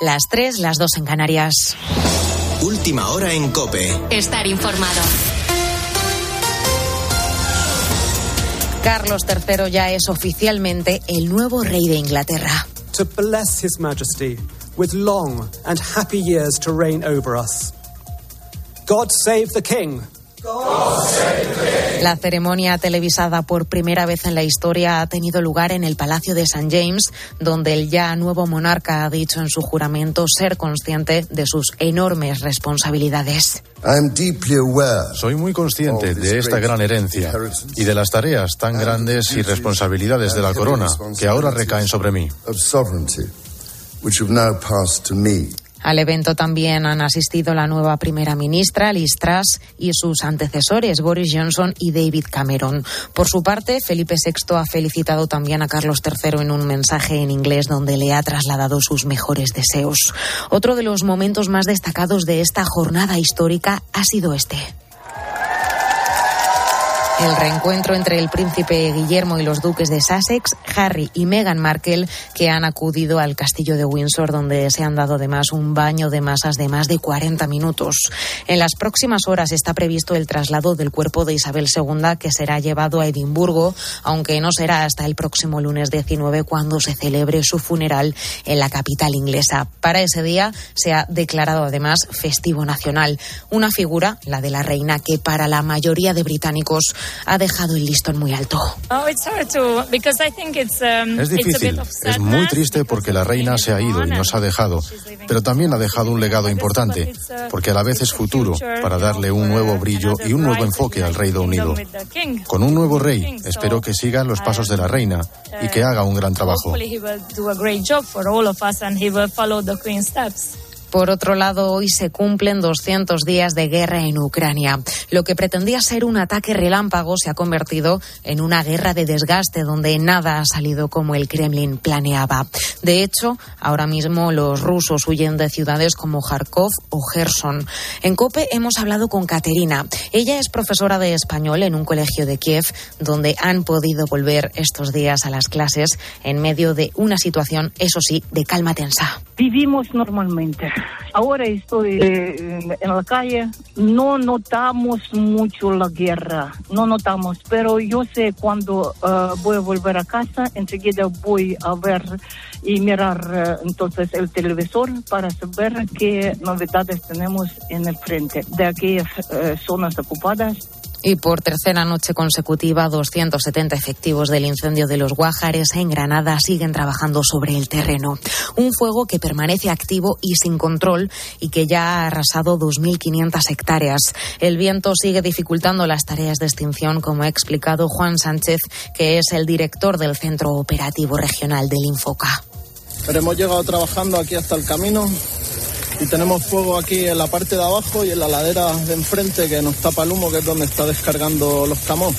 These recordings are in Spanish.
las 3, las 2 en Canarias. Última hora en Cope. Estar informado. Carlos III ya es oficialmente el nuevo rey de Inglaterra. To bless His Majesty with long and happy years to reign over us. God save the King. La ceremonia televisada por primera vez en la historia ha tenido lugar en el Palacio de St. James, donde el ya nuevo monarca ha dicho en su juramento ser consciente de sus enormes responsabilidades. Soy muy consciente de esta gran herencia y de las tareas tan grandes y responsabilidades de la corona que ahora recaen sobre mí. Al evento también han asistido la nueva primera ministra, Liz Truss, y sus antecesores, Boris Johnson y David Cameron. Por su parte, Felipe VI ha felicitado también a Carlos III en un mensaje en inglés donde le ha trasladado sus mejores deseos. Otro de los momentos más destacados de esta jornada histórica ha sido este. El reencuentro entre el príncipe Guillermo y los duques de Sussex, Harry y Meghan Markle, que han acudido al castillo de Windsor, donde se han dado además un baño de masas de más de 40 minutos. En las próximas horas está previsto el traslado del cuerpo de Isabel II, que será llevado a Edimburgo, aunque no será hasta el próximo lunes 19 cuando se celebre su funeral en la capital inglesa. Para ese día se ha declarado además festivo nacional. Una figura, la de la reina, que para la mayoría de británicos ha dejado el listón muy alto. Es difícil, es muy triste porque la reina se ha ido y nos ha dejado, pero también ha dejado un legado importante, porque a la vez es futuro para darle un nuevo brillo y un nuevo enfoque al Reino Unido. Con un nuevo rey, espero que siga los pasos de la reina y que haga un gran trabajo. Por otro lado, hoy se cumplen 200 días de guerra en Ucrania. Lo que pretendía ser un ataque relámpago se ha convertido en una guerra de desgaste donde nada ha salido como el Kremlin planeaba. De hecho, ahora mismo los rusos huyen de ciudades como Kharkov o Gerson. En COPE hemos hablado con Caterina. Ella es profesora de español en un colegio de Kiev donde han podido volver estos días a las clases en medio de una situación, eso sí, de calma tensa. Vivimos normalmente. Ahora estoy eh, en la calle, no notamos mucho la guerra, no notamos, pero yo sé cuando uh, voy a volver a casa, enseguida voy a ver y mirar uh, entonces el televisor para saber qué novedades tenemos en el frente de aquellas zonas ocupadas y por tercera noche consecutiva, 270 efectivos del incendio de los Guájares en Granada siguen trabajando sobre el terreno. Un fuego que permanece activo y sin control y que ya ha arrasado 2.500 hectáreas. El viento sigue dificultando las tareas de extinción, como ha explicado Juan Sánchez, que es el director del Centro Operativo Regional del Infoca. Pero hemos llegado trabajando aquí hasta el camino y tenemos fuego aquí en la parte de abajo y en la ladera de enfrente que nos tapa el humo, que es donde está descargando los camos.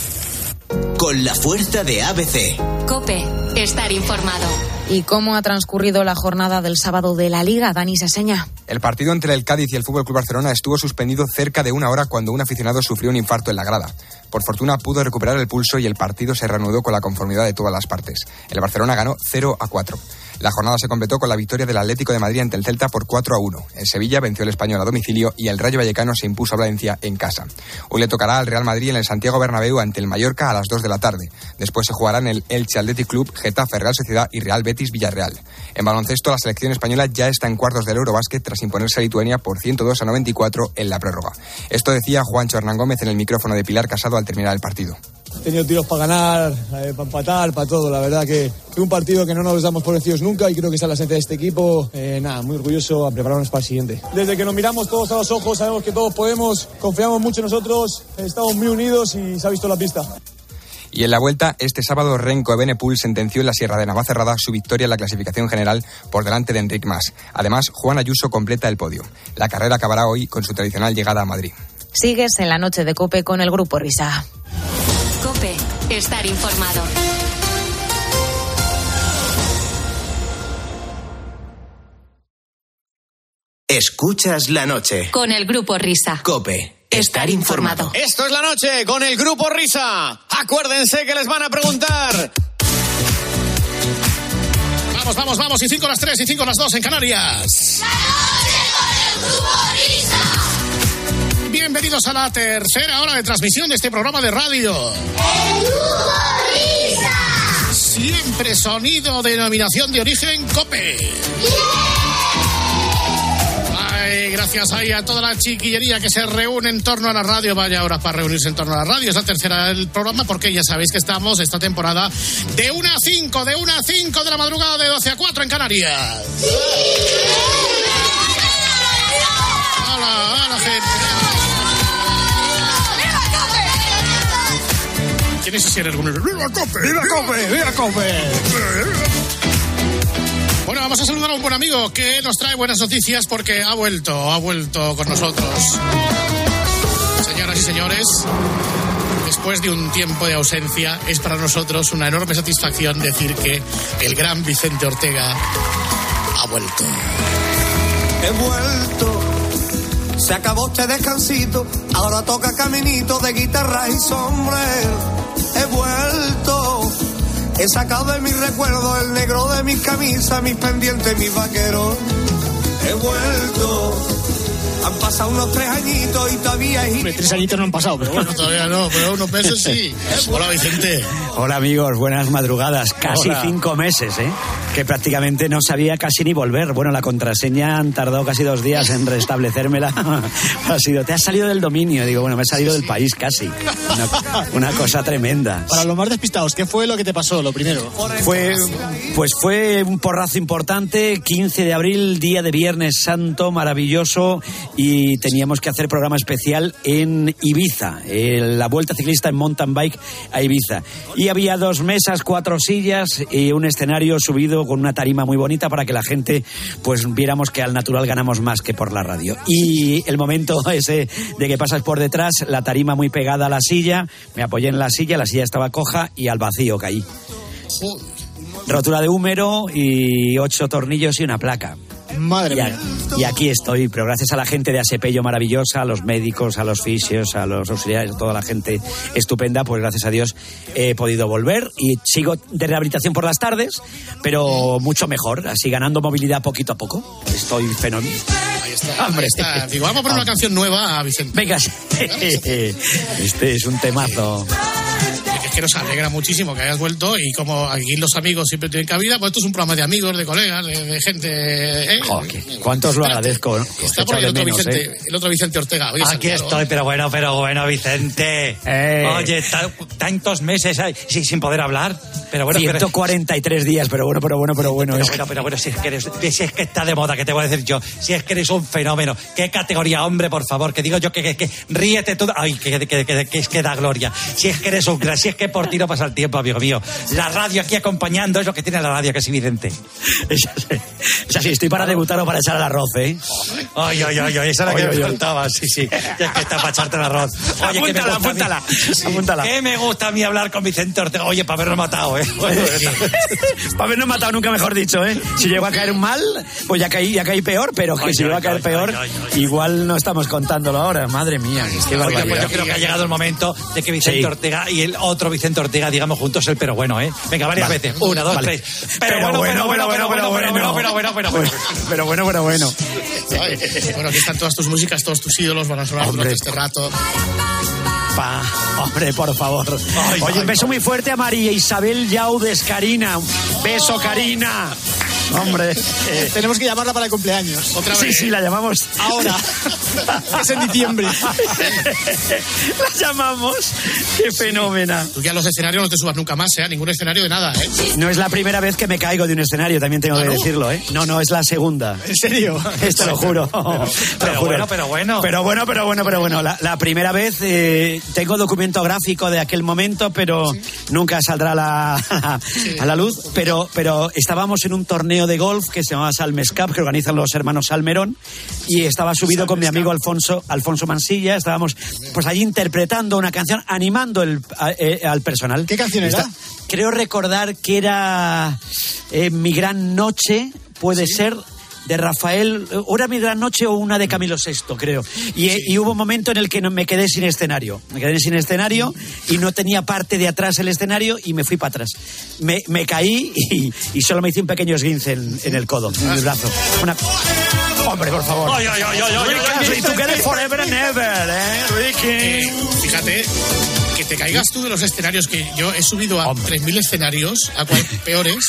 Con la fuerza de ABC. Cope, estar informado. ¿Y cómo ha transcurrido la jornada del sábado de la Liga, Dani Seseña? El partido entre el Cádiz y el Fútbol Club Barcelona estuvo suspendido cerca de una hora cuando un aficionado sufrió un infarto en la grada. Por fortuna pudo recuperar el pulso y el partido se reanudó con la conformidad de todas las partes. El Barcelona ganó 0 a 4. La jornada se completó con la victoria del Atlético de Madrid ante el Celta por 4 a 1. El Sevilla venció al Español a domicilio y el Rayo Vallecano se impuso a Valencia en casa. Hoy le tocará al Real Madrid en el Santiago Bernabéu ante el Mallorca a las 2 de la tarde. Después se jugarán el Elche Athletic Club, Getafe Real Sociedad y Real Betis Villarreal. En baloncesto, la selección española ya está en cuartos del Eurobásquet tras imponerse a Lituania por 102 a 94 en la prórroga. Esto decía Juancho Hernán Gómez en el micrófono de Pilar Casado al terminar el partido. He tenido tiros para ganar, eh, para empatar, para todo. La verdad que, que un partido que no nos damos por vencidos nunca y creo que está la esencia de este equipo. Eh, nada, muy orgulloso a prepararnos para el siguiente. Desde que nos miramos todos a los ojos, sabemos que todos podemos, confiamos mucho en nosotros, estamos muy unidos y se ha visto la pista. Y en la vuelta, este sábado, Renko Benepul sentenció en la Sierra de Navacerrada su victoria en la clasificación general por delante de Enric Mas. Además, Juan Ayuso completa el podio. La carrera acabará hoy con su tradicional llegada a Madrid. Sigues en la noche de Cope con el Grupo Risa. Cope, estar informado. Escuchas la noche. Con el Grupo Risa. Cope. Estar informado. Esto es la noche con el Grupo Risa. Acuérdense que les van a preguntar. Vamos, vamos, vamos. Y cinco las tres y cinco las dos en Canarias. Bienvenidos a la tercera hora de transmisión de este programa de radio. Siempre sonido de denominación de origen COPE. Gracias ahí a toda la chiquillería que se reúne en torno a la radio. Vaya horas para reunirse en torno a la radio. Es la tercera del programa porque ya sabéis que estamos esta temporada de 1 a 5, de 1 a 5 de la madrugada de 12 a 4 en Canarias. ¡Hala, hala, gente! ¿Quién es ese? ¡Viva Cope! ¡Viva Cope! ¡Viva Cope! Bueno, vamos a saludar a un buen amigo que nos trae buenas noticias porque ha vuelto, ha vuelto con nosotros. Señoras y señores, después de un tiempo de ausencia, es para nosotros una enorme satisfacción decir que el gran Vicente Ortega ha vuelto. He vuelto. Se acabó este descansito, ahora toca caminito de guitarra y sombrero. He vuelto, he sacado de mis recuerdos el negro de mis camisas, mis pendientes, mis vaqueros. He vuelto, han pasado unos tres añitos y todavía hay... Hombre, tres añitos no han pasado, pero bueno, todavía no, pero unos meses sí. Hola, Vicente. Hola amigos, buenas madrugadas. Casi Hola. cinco meses, ¿eh? Que prácticamente no sabía casi ni volver. Bueno, la contraseña han tardado casi dos días en restablecérmela. ha sido, te has salido del dominio. Digo, bueno, me he salido del país casi. Una, una cosa tremenda. Para los más despistados, ¿qué fue lo que te pasó, lo primero? Fue, pues fue un porrazo importante, 15 de abril, día de Viernes Santo, maravilloso, y teníamos que hacer programa especial en Ibiza, eh, la vuelta ciclista en mountain bike a Ibiza. Y había dos mesas, cuatro sillas y un escenario subido con una tarima muy bonita para que la gente pues viéramos que al natural ganamos más que por la radio. Y el momento ese de que pasas por detrás, la tarima muy pegada a la silla, me apoyé en la silla, la silla estaba coja y al vacío caí. Rotura de húmero y ocho tornillos y una placa. Madre y, a- mía. y aquí estoy, pero gracias a la gente de Asepello maravillosa, a los médicos, a los fisios, a los auxiliares, a toda la gente estupenda, pues gracias a Dios he podido volver y sigo de rehabilitación por las tardes, pero mucho mejor, así ganando movilidad poquito a poco. Estoy fenómeno. Ahí está, ahí está. Digo, vamos a poner una canción nueva a Vicente. Venga, este es un temazo. Es que nos alegra muchísimo que hayas vuelto y como aquí los amigos siempre tienen cabida, pues esto es un programa de amigos, de colegas, de, de gente... ¿eh? ¿Cuántos lo agradezco? Está por ahí el otro, menos, Vicente, ¿eh? el otro Vicente Ortega. Oye, Aquí Santiago. estoy, pero bueno, pero bueno, Vicente. Eh. Oye, ta- tantos meses sin poder hablar. Pero bueno, pero, 143 días, pero bueno, pero bueno, pero bueno. pero es bueno, pero bueno, si es, que eres, si es que está de moda, que te voy a decir yo, si es que eres un fenómeno, qué categoría, hombre, por favor, que digo yo que, que, que ríete tú, ay, que, que, que, que- que es que da gloria, si es que eres un gran, si es que por ti no pasa el tiempo, amigo mío, la radio aquí acompañando es lo que tiene la radio, que es Vicente. Es así, estoy para debutar o para echar el arroz, ¿eh? Ay, ay, ay, ay, esa era la que me faltaba, sí, sí. Ya es que está para echarte el arroz. Oye, que me Apúntala, gusta a mí- apúntala, Sí, apúntala. Que me gusta a mí hablar con Vicente Ortega. Oye, para haberlo matado, ¿eh? Bueno, Para habernos matado nunca mejor dicho, ¿eh? Si llegó a caer mal, pues ya caí, ya caí peor, pero que Ay, si llegó a caer ay, peor, ay, ay, igual no estamos contándolo ahora. Madre mía, Oiga, pues barbaridad. yo creo que ha llegado el momento de que Vicente Sí. Ortega y el otro Vicente Ortega digamos juntos el pero bueno, ¿eh? Venga, varias Vale. veces. Una, dos, Vale. tres. Pero bueno, pero bueno, bueno, pero bueno, pero bueno, pero bueno, pero bueno. Pero bueno, pero bueno. Bueno, aquí están todas tus músicas, todos tus ídolos van a sonar durante este rato. Hombre, por favor. Oye, un beso muy fuerte a María Isabel Yaudes, Karina. Beso, Karina. Hombre. eh, Tenemos que llamarla para el cumpleaños. Otra sí, vez. sí, la llamamos. Ahora. es en diciembre. la llamamos. Qué fenómena. Tú ya a los escenarios no te subas nunca más, ¿eh? A ningún escenario de nada, ¿eh? No es la primera vez que me caigo de un escenario, también tengo ¿Ah, que no? decirlo, ¿eh? No, no, es la segunda. ¿En serio? Te lo juro. Lo Pero juro. bueno, pero bueno. Pero bueno, pero bueno, pero bueno. La, la primera vez eh, tengo documento gráfico de aquel momento, pero nunca saldrá la, a la luz. Pero, pero estábamos en un torneo de golf que se llama Salmes Cup, que organizan los hermanos Salmerón, y estaba subido con mi amigo Alfonso, Alfonso Mansilla. Estábamos pues allí interpretando una canción, animando el, a- eh, al personal. ¿Qué canción era? Está- creo recordar que era eh, Mi Gran Noche, puede ser. De Rafael, o era mi gran noche o una de Camilo VI, creo. Y, y hubo un momento en el que me quedé sin escenario. Me quedé sin escenario y no tenía parte de atrás el escenario y me fui para atrás. Me, me caí y, y solo me hice un pequeño esguince en, en el codo, en el brazo. Una... Hombre, por favor. Ay, ay, ay, ay, ay, Ricky ay, Astley, together forever and ever, ¿eh, Ricky? Eh, fíjate, que te caigas tú de los escenarios, que yo he subido a 3.000 escenarios, a cual peores,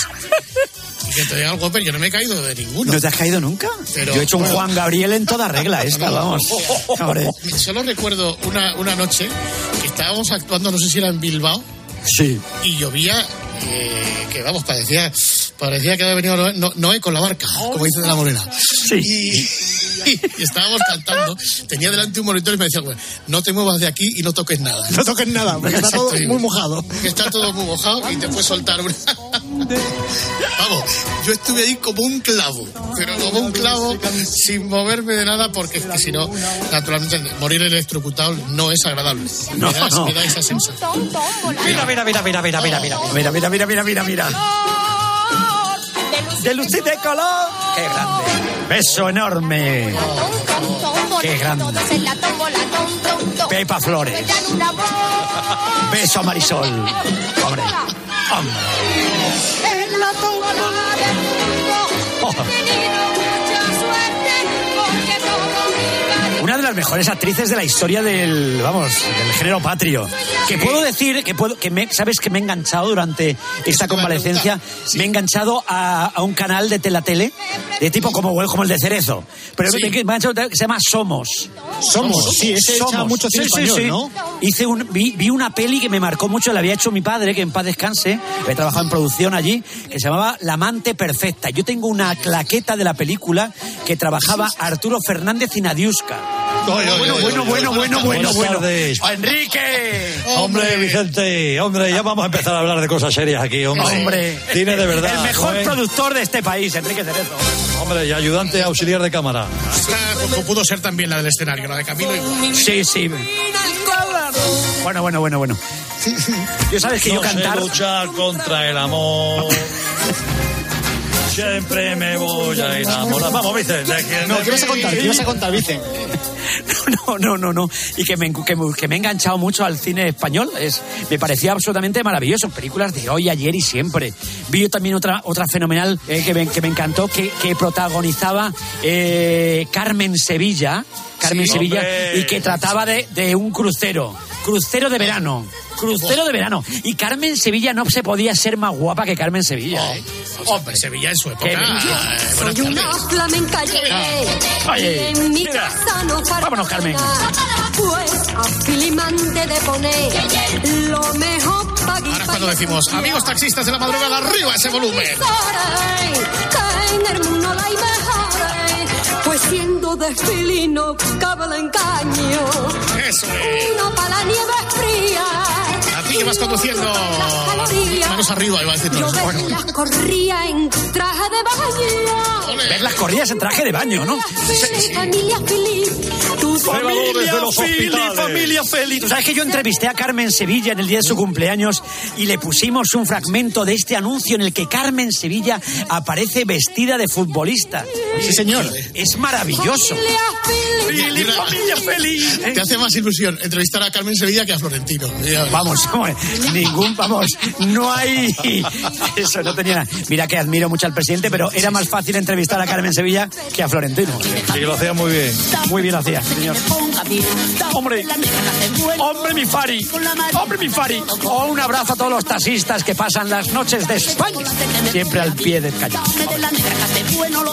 y que te diga el golpe, yo no me he caído de ninguno. ¿No te has caído nunca? Pero, Yo he hecho un bueno. Juan Gabriel en toda regla esta, No, no. vamos. Hombre. Solo recuerdo una, una noche que estábamos actuando, no sé si era en Bilbao, Sí. y llovía, eh, que vamos, parecía, parecía que había venido Noé, No- Noé con la barca, como dice de la Morena. Y, y estábamos cantando, tenía delante un monitor y me decía, bueno, no te muevas de aquí y no toques nada. No toques nada, porque está todo muy mojado. Que está todo muy mojado y te puedes soltar una... Vamos, yo estuve ahí como un clavo, pero como un clavo sin moverme de nada porque es que si no, naturalmente morir electrocutado no es agradable. No, me, da, no. me da esa sensación. Mira, mira, mira, mira, mira, mira, mira. Mira, mira, mira, mira, mira, mira. De luz y de color. Qué grande. Beso enorme. Qué grande. Pepa Flores. Beso a Marisol. Hombre. Hombre. Oh. Las mejores actrices de la historia del, vamos, del género patrio. Que puedo decir, que puedo, que me, sabes que me he enganchado durante esta convalecencia, me he enganchado a, a un canal de telatele, de tipo como, como el de Cerezo. Pero me, me he enganchado que se llama Somos. Somos, sí, ese echa mucho cine español, ¿no? Hice un, vi, vi una peli que me marcó mucho, la había hecho mi padre, que en paz descanse, he trabajado en producción allí, que se llamaba La amante perfecta. Yo tengo una claqueta de la película que trabajaba Arturo Fernández y Nadiuska. Bueno, bueno, bueno, bueno, bueno, Buenas bueno. tardes. Enrique. Hombre, Vicente, hombre, ya vamos a empezar a hablar de cosas serias aquí, hombre. Hombre. Cine de verdad. El mejor ¿no, productor de este país, Enrique Cerezo. Hombre, y ayudante auxiliar de cámara. Esta como pudo ser también la del escenario, la de Camilo igual. Sí, sí. Bueno, bueno, bueno, bueno. Yo sabes que yo cantar. luchar contra el amor. Siempre me voy a enamorar. Vamos, Vicente. ¿quién No, ¿qué vas a contar? ¿Qué vas a contar, Vicen? No, no, no, no. Y que me, que, que me he enganchado mucho al cine español. Es, me parecía absolutamente maravilloso. Películas de hoy, ayer y siempre. Vi también otra, otra fenomenal eh, que, me, que me encantó, que, que protagonizaba eh, Carmen Sevilla. Carmen Sí, Sevilla. hombre. Y que trataba de, de un crucero. Crucero de verano. Crucero de verano. Y Carmen Sevilla no se podía ser más guapa que Carmen Sevilla. ¿eh? Hombre, Sevilla en su época. Eh, Soy una flamenca Oye, en mi mira. casa no falta Vámonos, Carmen. Pues a Filimante de poner lo mejor para Ahora es cuando decimos, amigos taxistas de la madrugada, arriba ese volumen. Pues siendo de filino cabe el engaño Eso es. Uno para la nieve fría ti que vas conduciendo. Manos arriba, iba a decir. Yo no, bueno. las corría en traje de baño Ver las corridas en traje de baño, ¿no? Feliz, familia feliz los Fili, hospitales. familia feliz. ¿Tú sabes que yo entrevisté a Carmen Sevilla en el día de su cumpleaños y le pusimos un fragmento de este anuncio en el que Carmen Sevilla aparece vestida de futbolista? Sí, señor. Es maravilloso. Fili, Mira, familia feliz. Te hace más ilusión entrevistar a Carmen Sevilla que a Florentino. Ves. Vamos, ningún, vamos, no hay. Eso no tenía nada. Mira que admiro mucho al presidente, pero era más fácil entrevistar a Carmen Sevilla que a Florentino. Sí, lo hacía muy bien. Muy bien lo hacía, señor. Hombre, hombre mi Fari, hombre mi Fari. Oh, un abrazo a todos los taxistas que pasan las noches de España, siempre al pie del cañón. Bueno,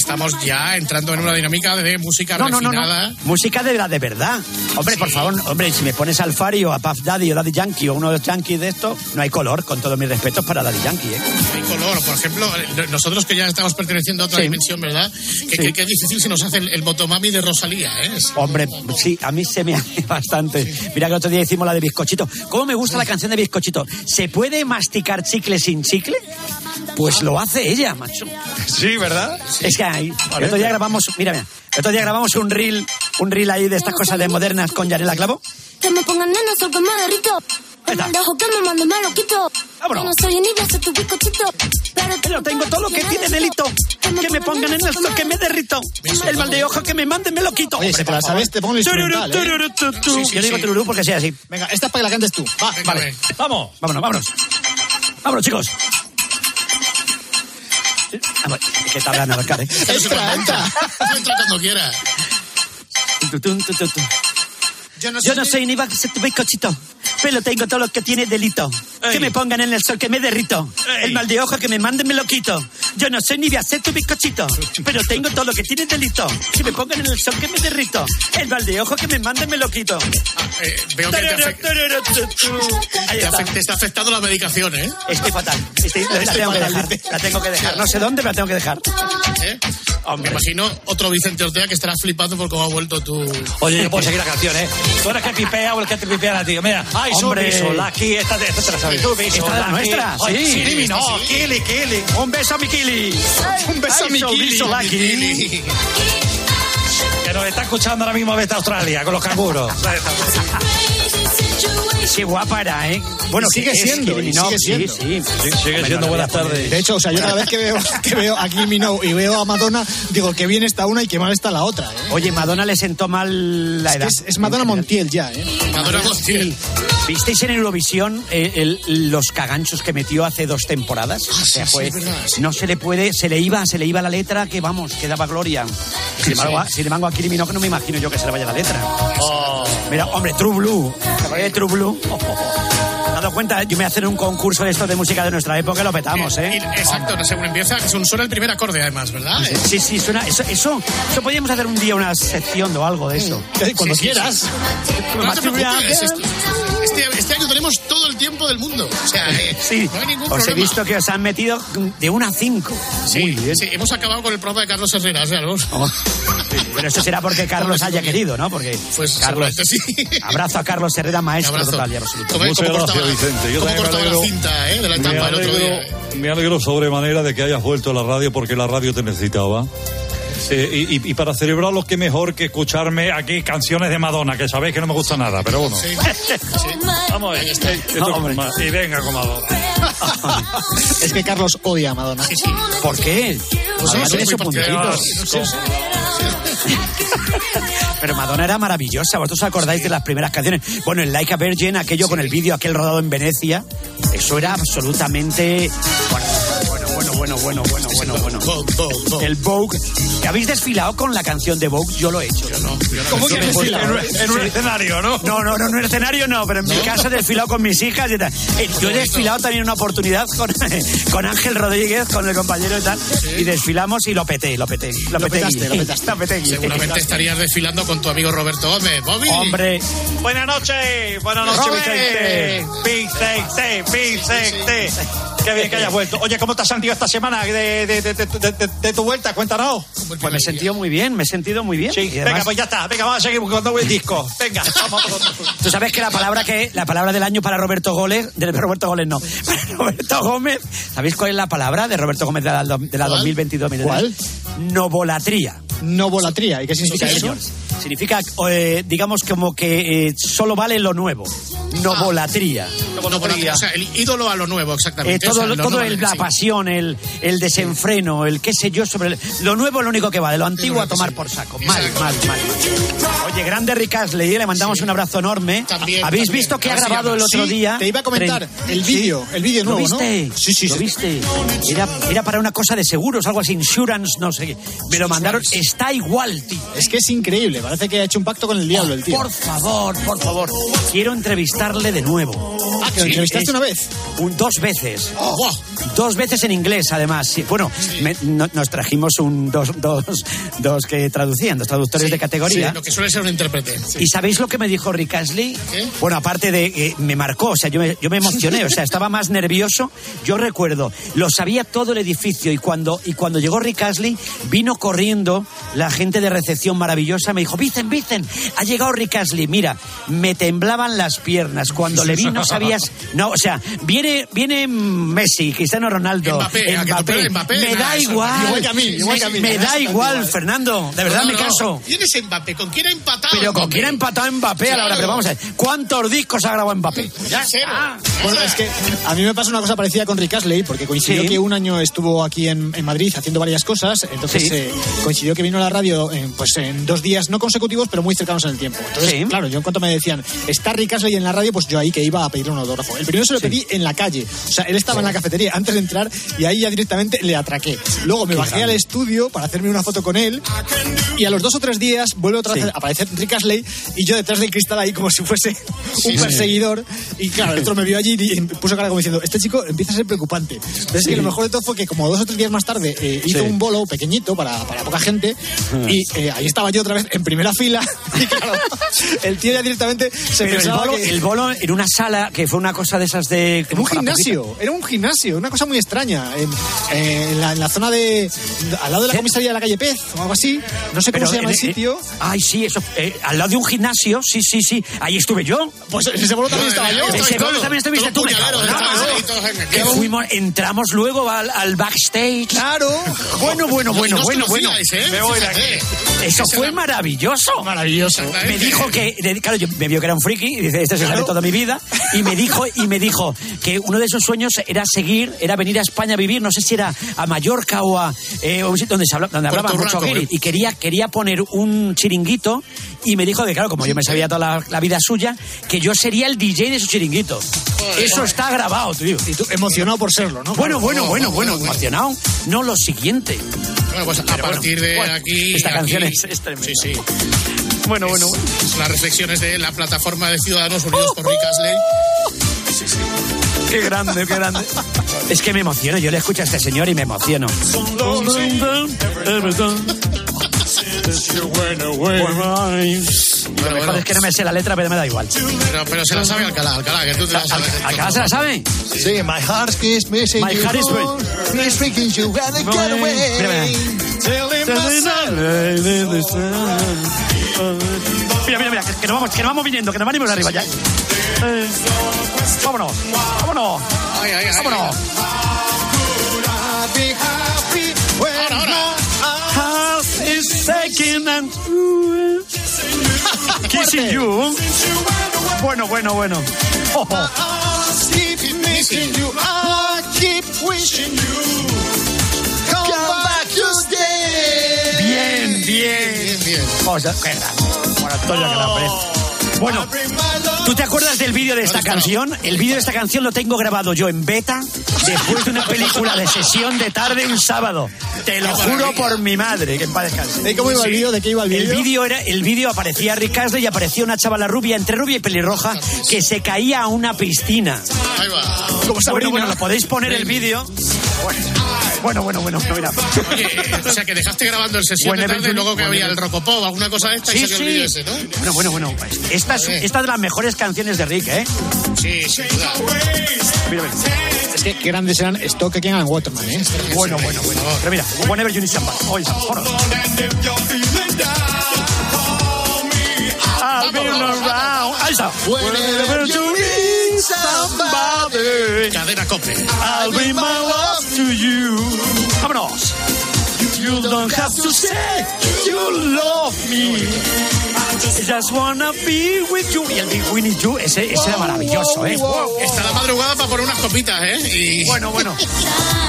estamos ya entrando en una dinámica de música No, no, no, refinada. no. Música de la de verdad. Hombre, por favor, hombre, si me pones al Fari o a Puff Daddy o Daddy Yankee o uno de los Yankees de estos, no hay color, con todos mis respetos para Daddy Yankee, ¿eh? Hay color, por ejemplo, eh, nosotros que ya estamos perteneciendo a otra Sí. dimensión, ¿verdad? Que, que- que difícil se nos hace el, el motomami de Rosalía, ¿eh? Es- Hombre, sí, a mí se me hace bastante. Mira que el otro día hicimos la de bizcochito. ¿Cómo me gusta la canción de bizcochito? ¿Se puede masticar chicle sin chicle? Pues lo hace ella, macho. Sí, ¿verdad? Es que ahí, el otro día grabamos, mira, mira, el otro día grabamos un reel, un reel ahí de estas cosas de modernas con Yanela Clavo. Que me pongan nena, soy que me derrito El dejo que me mande me lo quito. Vámonos. Yo no soy ni de tu bizcochito. Pero tengo todo lo que tiene delito. Que me pongan en el sol, que me derrito. El mal de ojo que me mande me lo quito. Oye, si te la sabes, te pongo el instrumental, ¿eh? Yo digo tururú porque sea así. Venga, esta es para que la cantes tú. Va, Vale. Vamos. Vámonos, vámonos. Vámonos, chicos. Que tardan en arrancar, ¿eh? Entra, entra. Entra cuando quiera. Tu, tu, tu, tu, tu. Yo no soy ni va a ser tu bizcochito, pero tengo todo lo que tiene delito. Que me pongan en el sol, que me derrito. El mal de ojo que me manden me lo quito. Yo no soy ni a ser tu bizcochito, pero tengo todo lo que tiene delito. Que me pongan en el sol, que me derrito. El mal de ojo que me manden me lo quito. Eh, veo que te, afec- Ahí te te está afectando la medicación, ¿eh? Estoy fatal. Estoy- la, tengo que dejar. La tengo que dejar. No sé dónde, pero la tengo que dejar. ¿Eh? Me imagino otro Vicente Ortega que estará flipando por cómo ha vuelto tu... Oye, yo puedo seguir la canción, ¿eh? Tú eres que pipea o el que te pipea a ti. Mira, ay, Hombre. Hombre. Lucky, esta, esta te la Esta es la nuestra, sí. Kili, no, Sí. Kili, Kili. Un beso a mi Kili. Un beso a mi Kili. Que nos está escuchando ahora mismo desde Australia con los canguros. Qué guapa era, ¿eh? Bueno, sigue siendo, sigue sí, siendo. sí. Sigue siendo buenas tardes. De hecho, o sea, yo cada vez que veo, que veo a Kylie Minogue y veo a Madonna, digo que bien está una y que mal está la otra. ¿eh? Oye, Madonna le sentó mal la Es, que edad. es, es Madonna Montiel ya, ¿eh? Madonna Montiel. ¿Visteis en Eurovisión eh, el- los caganchos que metió hace dos temporadas? o sea, sí, fue- es verdad, sí. no se le puede, se le iba, se le iba la letra que vamos, que daba gloria. Sin embargo, a- sin embargo, a Kylie Minogue no me imagino yo que se le vaya la letra. Mira, hombre, True Blue. ¿Te acuerdas de True Blue? ¿Te has dado cuenta? Yo me voy a hacer un concurso de esto de música de nuestra época y lo petamos, Y- ¿eh? Exacto, según empieza, suena el primer acorde además, ¿verdad? Eh, Sí, sí, suena. Eso, eso, eso podríamos hacer un día una sección o algo de eso. Eh, Cuando Sí, quieras. No te preocupes, esto- este, este año tenemos todo el tiempo del mundo. O sea, eh, Sí, no hay ningún os he problema. visto que os han metido de una a cinco. Sí, Muy bien. sí, hemos acabado con el programa de Carlos Herrera, ¿sí, algo? Oh, Pero eso será porque Carlos haya querido, ¿no? Porque Pues Carlos, sí. abrazo a Carlos Herrera, maestro total y absoluto. Como, Muchas como cortaba, gracias, Vicente. Yo como cortaba la alegro. cinta ¿eh? de la etapa el otro día. me alegro sobremanera de que hayas vuelto a la radio porque la radio te necesitaba. Eh, y, y- y para celebrarlo, qué mejor que escucharme aquí canciones de Madonna, que sabéis que no me gusta nada, pero bueno. Sí, sí. Vamos, eh, esto No, y venga con Madonna. Es que Carlos odia a Madonna. Sí, sí. ¿Por qué? Pues Madonna eso, tiene muy su particular. puntito. No sé, sí. Pero Madonna era maravillosa. ¿Vosotros os acordáis de las primeras canciones? Bueno, el Like a Virgin, aquello con el vídeo, aquel rodado en Venecia. Eso era absolutamente. Bueno, bueno, bueno, bueno, bueno, bueno. Vogue, Vogue, Vogue. El Vogue. ¿Habéis desfilado con la canción de Vogue? Yo lo he hecho. Yo no, yo no. ¿Cómo que desfilado? En, un- en un escenario, ¿no? No, no, no, en el escenario no, pero en mi casa he desfilado con mis hijas y tal. Eh, Yo he desfilado también una oportunidad con, con Ángel Rodríguez, con el compañero y tal, y desfilamos y lo peté, lo peté. Lo, Lo peté, petaste, lo petaste. Lo peté. Seguramente estarías desfilando con tu amigo Roberto Gómez. Bobby. Hombre, Buenas noches, buenas noches. Vicente. Vicente, Vicente. Qué bien que hayas vuelto. Oye, ¿cómo te has sentido esta semana de, tu vuelta? Cuéntanos. pues me he sentido muy bien, me he sentido muy bien. Sí, Y venga, además, pues ya está. Venga, vamos a seguir buscando el disco. Venga, vamos. Tú sabes que la palabra que la palabra del año para Roberto Gómez, de Roberto Gómez no, para Roberto Gómez, ¿sabéis cuál es la palabra de Roberto Gómez de la, de la 2022? ¿Cuál? Novolatría. Novolatría. ¿Y qué significa Sí, eso? señor. Significa, eh, digamos, como que eh, solo vale lo nuevo. Novolatría. No, por la- o sea, el ídolo a lo nuevo, Eh, exactamente. Todo lo todo el- la sí. pasión, el, el desenfreno, el qué sé yo sobre el- lo nuevo es lo único que va, de lo antiguo a tomar por saco. Mal, mal, mal, mal. Oye, grande Rick Astley, le mandamos un abrazo enorme. También, ¿Habéis también. visto que ha grabado el otro Sí, día? te iba a comentar el vídeo, el vídeo ¿Lo nuevo, ¿no? viste? Sí, sí, ¿Lo sí. viste? Era, era para una cosa de seguros, algo así, insurance, no sé qué. Me lo mandaron, está igual, tío. Es que es increíble. Parece que ha hecho un pacto con el diablo el tío. Por favor, por favor. Quiero entrevistarle de nuevo. Ah, que lo entrevistaste una vez. Un, dos veces. Dos veces en inglés, además. Sí, Bueno, me- no- nos trajimos un, dos, dos, dos que traducían, dos traductores de categoría. Sí, lo que suele ser un intérprete. ¿Y sabéis lo que me dijo Rick Astley? ¿Qué? Bueno, aparte de que me marcó, o sea, yo me, yo me emocioné, o sea, estaba más nervioso. Yo recuerdo, lo sabía todo el edificio y cuando, y cuando llegó Rick Astley, vino corriendo la gente de recepción maravillosa, me dijo, Vicen, Vicen, ha llegado Rick Astley. Mira, me temblaban las piernas. Cuando le vi no sabías, no, o sea, viene viene Messi, Cristiano Ronaldo, Mbappé, ¿a que tú eres Mbappé? me da eso, igual. igual que a mí, igual que a mí. Me da igual, igual. Fernando. De verdad No, me no, caso. ¿Quién es Mbappé? ¿Con quién ha empatado? Pero con quién ha empatado Mbappé a la hora. Pero vamos a ver, ¿cuántos discos ha grabado Mbappé? Ya. Cero. Ah. Bueno, es que a mí me pasa una cosa parecida con Rick Astley, porque coincidió Sí. que un año estuvo aquí en, en Madrid haciendo varias cosas, entonces Sí. eh, coincidió que vino a la radio eh, pues en dos días no consecutivos, pero muy cercanos en el tiempo. Entonces, Sí. claro, yo en cuanto me decían, está Rick Astley en la radio, pues yo ahí que iba a pedirle un autógrafo. El primero se lo pedí en la calle, o sea, él estaba en la cafetería antes de entrar y ahí ya directamente le atraqué. Luego me bajé al estudio para hacerme una foto con él y a los dos o tres días vuelve otra vez Sí. a aparecer Rick Astley y yo detrás del cristal ahí como si fuese un perseguidor y claro, el otro me vio allí y puso cara como diciendo, este chico empieza a ser preocupante. Pero es que lo mejor de todo fue que como dos o tres días más tarde eh, hizo Sí. un bolo pequeñito para, para poca gente y eh, ahí estaba yo otra vez en primera fila y claro, el tío ya directamente se Pero el pensaba bolo, que- el bolo en una sala que fue una cosa de esas de. en un gimnasio, era un gimnasio, una cosa muy extraña. En, eh, en la, en la zona de. al lado de la comisaría de la calle Pez o algo así. No sé cómo se llama el sitio. Ay, sí, eso. eh, al lado de un gimnasio, sí, sí, sí. Ahí estuve yo. Pues en ese bolo también estaba yo. En ese bolo también estuviste tú. me puñalero, cago todos en- Que fuimos, entramos luego al, al backstage. Claro. Bueno, bueno, bueno, no bueno, bueno. ¿eh? Me voy de aquí. Eso fue era- maravilloso. Maravilloso. Me dijo que, claro, yo me vio que era un friki y dice, este se sabe toda mi vida. Y me dijo, y me dijo que uno de sus sueños era seguir, era venir a España a vivir, no sé si era a Mallorca o a eh, donde se habla, donde Puerto hablaban mucho. ¿eh? Y quería, quería poner un chiringuito y me dijo que, claro, como yo me sabía toda la, la vida suya, que yo sería el DJ de su chiringuito. Eso está grabado, tío. Y tú emocionado por serlo, ¿no? Bueno, bueno, bueno, bueno, bueno, emocionado. No lo siguiente. Bueno, pues a Pero partir bueno, de bueno, aquí. esta aquí- canción es- es tremenda. Sí, sí. Bueno, bueno, bueno. Es las reflexiones de la plataforma de Ciudadanos Unidos por Rick Astley. Qué grande, qué grande. Es que me emociono. Yo le escucho a este señor y me emociono. Lo mejor es que no me sé la letra, pero me da igual. Pero, pero se la sabe Alcalá, Alcalá, que tú te la sabes. ¿Acá se la sabe? Sí, my heart is missing My you. heart is thinking you gotta get away. Mira, Mira, mira, mira, que, que nos vamos, que nos vamos viniendo, que nos venimos arriba ya. Eh, vámonos, vámonos, Ay, ay, ay. vámonos. Aching and kissing you. Bueno, bueno, bueno. Oh, oh. Bien, bien. Bien, bien. Oh, ya- qué grande. Antonio, que la aprecio. Bueno, ¿tú te acuerdas del vídeo de esta canción? El vídeo de esta canción lo tengo grabado yo en beta después de una película de sesión de tarde un sábado. Te lo juro por mi madre, que en paz descanse. ¿De cómo iba el vídeo? ¿De qué iba el El vídeo? vídeo era, el vídeo aparecía Rick Astley y aparecía una chavala rubia, entre rubia y pelirroja, que se caía a una piscina. Ahí va. Como Bueno, bueno, lo podéis poner el vídeo. Bueno, bueno, bueno, bueno, mira. Oye, o sea, que dejaste grabando el sesión de tarde y luego que había el Rocopop, alguna cosa de esta y Sí, salió el vídeo sí. ese, ¿no? Bueno, bueno, bueno. Esta es, esta es de las mejores canciones de Rick, ¿eh? Sí, sin duda. Mira, mira. Es que qué grandes eran Stoke King and Waterman, ¿eh? Bueno, bueno, bueno. Pero mira, whenever you need somebody. Oye, vámonos. I'll be around. Ahí está. Whenever you need somebody. Cadena Cope. I'll bring my love to you. Vámonos. You don't have to say you love me. I just wanna be with you. Y el Big Winnie You, ese, ese era maravilloso, ¿eh? Está la madrugada para poner unas copitas, ¿eh? Y... Bueno, bueno.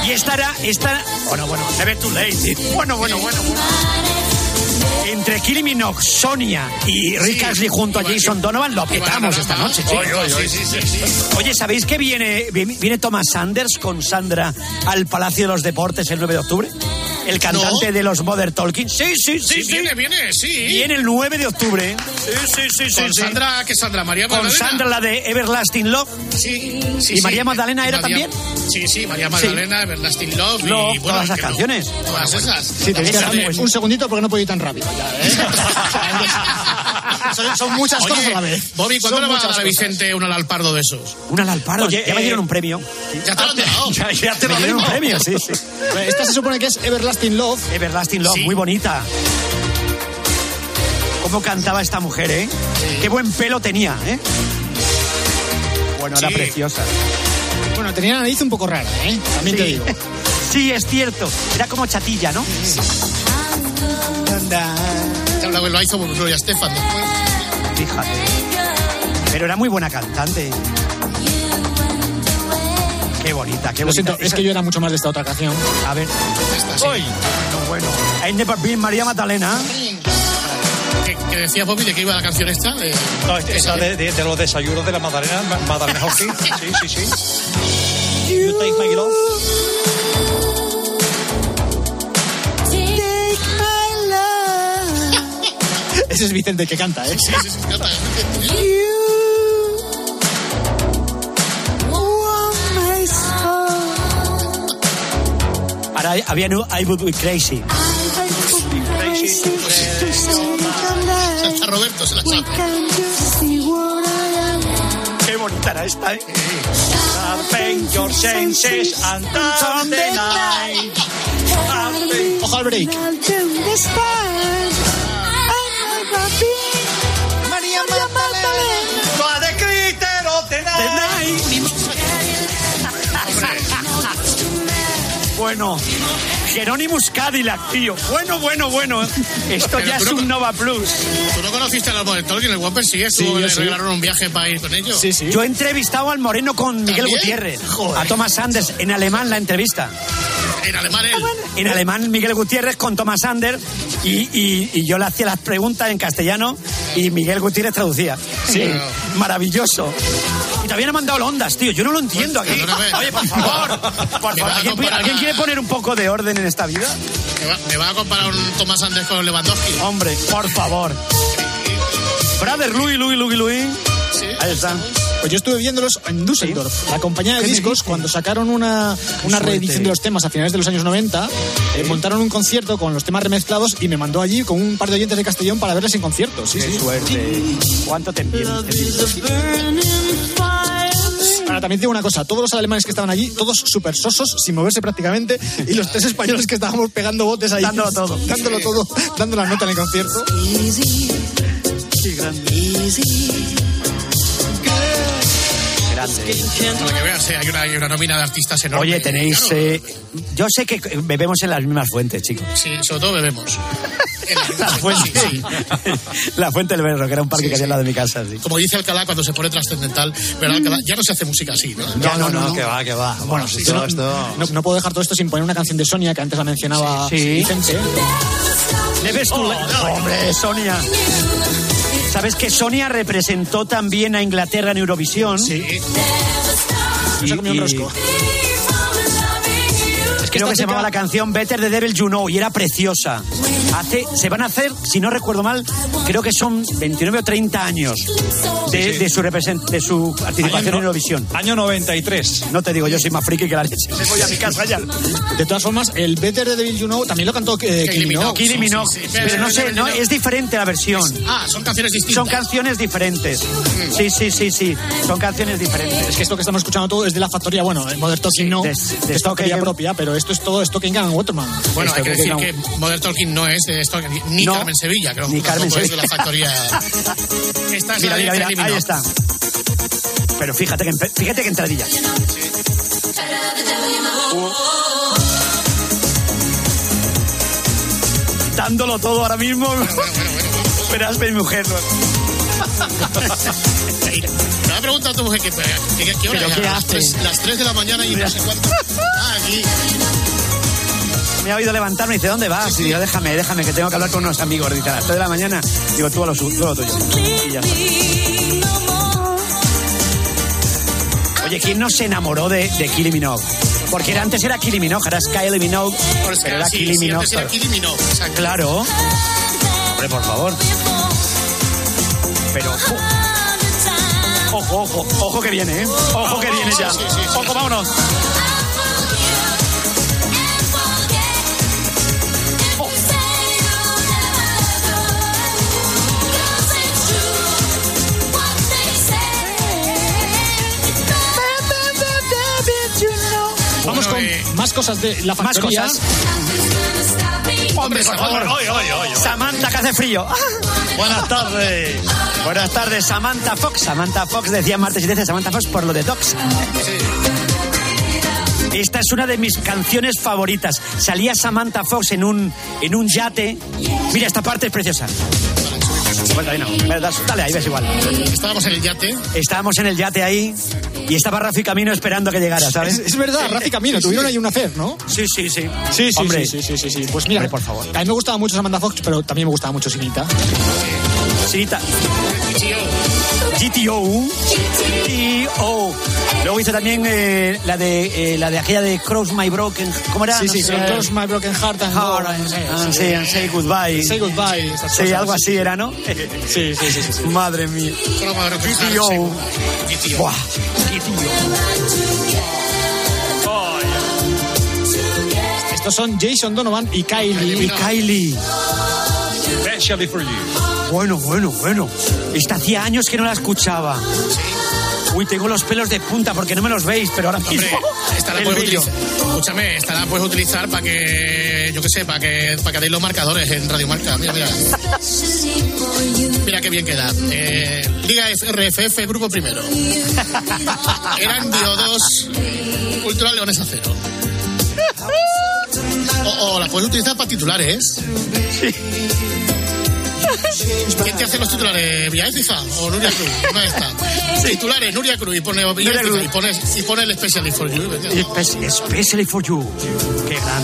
Y esta era, esta, bueno, bueno, never too late. Bueno, bueno, bueno. bueno. Entre Kylie Minogue, Sonia y Rick Sí. Astley junto a Jason Donovan lo petamos esta noche, chicos. Oye, ¿sabéis que viene, viene Thomas Sanders con Sandra al Palacio de los Deportes el 9 de octubre? El cantante No. de los Mother Talking. Sí, sí, sí, Sí, sí. viene, viene, sí. Viene el 9 de octubre. Sí, sí, sí, sí. Con sí. Sandra, ¿qué Sandra? ¿María Con Magdalena? Sandra, la de Everlasting Love. Sí, sí, ¿Y sí. María Magdalena era María- también? Sí, sí, María Magdalena, Everlasting Love, Love, y bueno, todas esas que no, canciones. Todas esas. Sí, que de- un segundito porque no puedo ir tan rápido. ya, ¿eh? son, son muchas cosas a la vez. Bobby, ¿cuándo Son le va a dar a cosas. Vicente un alalpardo de esos? Una Alparo. Oye, ya me eh, dieron un premio. Ya te lo han dado. Ya, ya te Me me dieron un premio, sí, sí. Esta se supone que es Everlasting Love. Everlasting Love, Sí. muy bonita. ¿Cómo cantaba esta mujer, eh? Qué buen pelo tenía, ¿eh? Bueno, era preciosa. Bueno, tenía la nariz un poco rara, ¿eh? También te digo. Sí, es cierto. Era como chatilla, ¿no? Claro, lo hizo Gloria Estefan después. Fíjate. Pero era muy buena cantante. Qué bonita, qué Lo bonita. siento, es que yo era mucho más de esta otra canción. A ver. Esta sí. Hoy. No, bueno. I never been María Magdalena. Que, que decía Bobby de que iba la canción esta. De, No, esa de, de- de los desayunos de la Madalena, Madalena Hawking. Sí, sí, sí. You take my love. Ese es Vicente que canta, ¿eh? Sí, sí, sí, canta. Ahora había nu- I Would Be Crazy. Hasta Roberto se la sabe. Qué bonita era esta, ¿eh? Sharpen your senses and turn the night. Ojo al break. Bueno, Jerónimos Cadillac, tío. Bueno, bueno, bueno. Esto Pero ya es no- un Nova Plus. ¿Tú no conociste al de Tolkien? El sí Sí, le sí. regalaron un viaje para ir con ellos. Sí, sí. Yo he entrevistado al Moreno con Miguel. Gutiérrez. Joder. A Thomas Sanders en alemán la entrevista. En alemán él. En alemán Miguel Gutiérrez con Thomas Sanders y, y- y yo le hacía las preguntas en castellano y Miguel Gutiérrez traducía. Sí, maravilloso. Y también ha mandado ondas, tío. Yo no lo entiendo aquí. Perdóname. Oye, por favor. Por Me ¿Alguien, quiere poner un poco de orden en esta vida? Me va, me va a comparar un Thomas Anders con Lewandowski. Hombre, por favor. Brother Louis, Louis, Louis, Louis. Sí. Ahí está. Pues yo estuve viéndolos en Düsseldorf. La compañía de ¿Qué discos, cuando sacaron una, una reedición de los temas a finales de los años 90, eh, montaron un concierto con los temas remezclados y me mandó allí con un par de oyentes de Castellón para verles en concierto. Sí, sí. Suerte. ¿Cuánto te? Ahora también digo una cosa, todos los alemanes que estaban allí, todos súper sosos, sin moverse prácticamente, y los tres españoles que estábamos pegando botes ahí. Dándolo todo. Dándolo todo, dando la nota en el concierto. Sí, grande. Grande. Para que veas, eh, hay, una, hay una nómina de artistas enorme. Oye, tenéis. Claro. eh, yo sé que bebemos en las mismas fuentes, chicos. Sí, sobre todo bebemos. En la- La fuente, sí, sí. la fuente del Berro, que era un parque Sí, que había sí. al lado de mi casa. Sí. Como dice Alcalá cuando se pone trascendental, ¿verdad, Alcalá? Ya no se hace música así, ¿no? Ya no, no, que va, que va. Bueno, yo no, no- no puedo dejar todo esto sin poner una canción de Sonia que antes la mencionaba Sí, sí. Vicente. Debes tú. Hombre, Sonia. ¿Sabes que Sonia representó también a Inglaterra en Eurovisión? Sí. Creo que se llamaba la canción Better the Devil You Know y era preciosa. Hace, se van a hacer, si no recuerdo mal, creo que son 29 o 30 años de, de su, represent- de su participación Año en no- Eurovisión. Año 93. No te digo, yo soy más friki que la leche. Me voy a mi casa ya. De todas formas, el Better de Devil You Know también lo cantó eh, Kylie Minogue. Kylie Minogue. sí, sí. Pero no sé, no, es diferente la versión. Ah, son canciones distintas. Son canciones diferentes. Sí, sí, sí, sí. Son canciones diferentes. Es que esto que estamos escuchando todo es de la factoría, bueno, el Modern Talking no, de- de, de Stoker- propia, pero esto es todo Stocking and Waterman. Bueno, hay que decir que Modern Talking no es de esto, ni, No, Carmen Sevilla, creo. ni Carmen es de Sevilla. la factoría. Esta es Mira, la mira, mira, ahí está. Pero fíjate que, fíjate que entradilla. Dándolo todo ahora mismo. Verás, mi mujer. Me ha preguntado tu mujer que, que, hora ¿Pero es, qué las, hace? tres, las 3 de la mañana y no sé cuánto. Aquí. Me ha oído levantarme y dice, ¿dónde vas? Y digo, déjame, déjame, que tengo que hablar con unos amigos. Dice, a las 3 de la mañana. Digo, tú a lo, tú a lo tuyo. Y ya está. Oye, ¿quién no se enamoró de, de Kylie Minogue? Porque era, antes era Kylie Minogue, ahora es Kylie Minogue, pero era sí, Kylie sí, Minogue. antes era Kylie Minogue, exacto. Claro. Hombre, por favor. Pero... uh, Ojo, ojo, ojo que viene, ¿eh? Ojo que viene ya. Ojo, vámonos. Más cosas de la Más factoría. cosas. Hombre, por favor. Samantha, que hace frío. Buenas tardes. Buenas tardes, Samantha Fox. Samantha Fox decía martes y 13 Samantha Fox por lo de Docs. Esta es una de mis canciones favoritas. Salía Samantha Fox en un, en un yate. Mira, esta parte es preciosa. Bueno, ahí no. Dale, ahí ves igual. Estábamos en el yate. Estábamos en el yate ahí y estaba Rafi Camino esperando que llegara, ¿sabes? Es, es verdad, Rafi Camino, tuvieron ahí una fer, ¿no? Sí, sí, sí. Sí, sí, Hombre. sí, sí, sí, sí, sí. Pues mira, Hombre, por favor. A mí me gustaba mucho Samantha Fox, pero también me gustaba mucho Sinita. Sinita. GTO. GTO. Luego hizo también eh, la de eh, la de aquella de Cross My Broken. ¿Cómo era? Sí, No sí, sé. Cross My Broken Heart and. Heart and- ah, sí, and say goodbye. Say goodbye. esas Sí, cosas, algo así era, ¿no? Sí, sí, sí, sí. sí. Madre mía. GTO. Buah, Estos son Jason Donovan y Kylie. Y Kylie. Especially for you. Bueno, bueno, bueno. Esta hacía años que no la escuchaba. Uy, tengo los pelos de punta porque no me los veis, pero ahora mismo. Hombre, esta la puedes utilizar. Escúchame, esta la puedes utilizar para que, yo qué sé, para que, para que deis los marcadores en Radio Marca. Mira, mira. Mira qué bien queda. Eh, Liga RFF, grupo primero. Eran Dio 2, Cultural Leones a cero. O, o la puedes utilizar para titulares. ¿Quién te hace los titulares? ¿Vía Écija o Nuria Cruz? Una de estas. Titulares, Nuria Cruz y pone, y pone, y pone el Special for You. Espe- for you. Qué gran.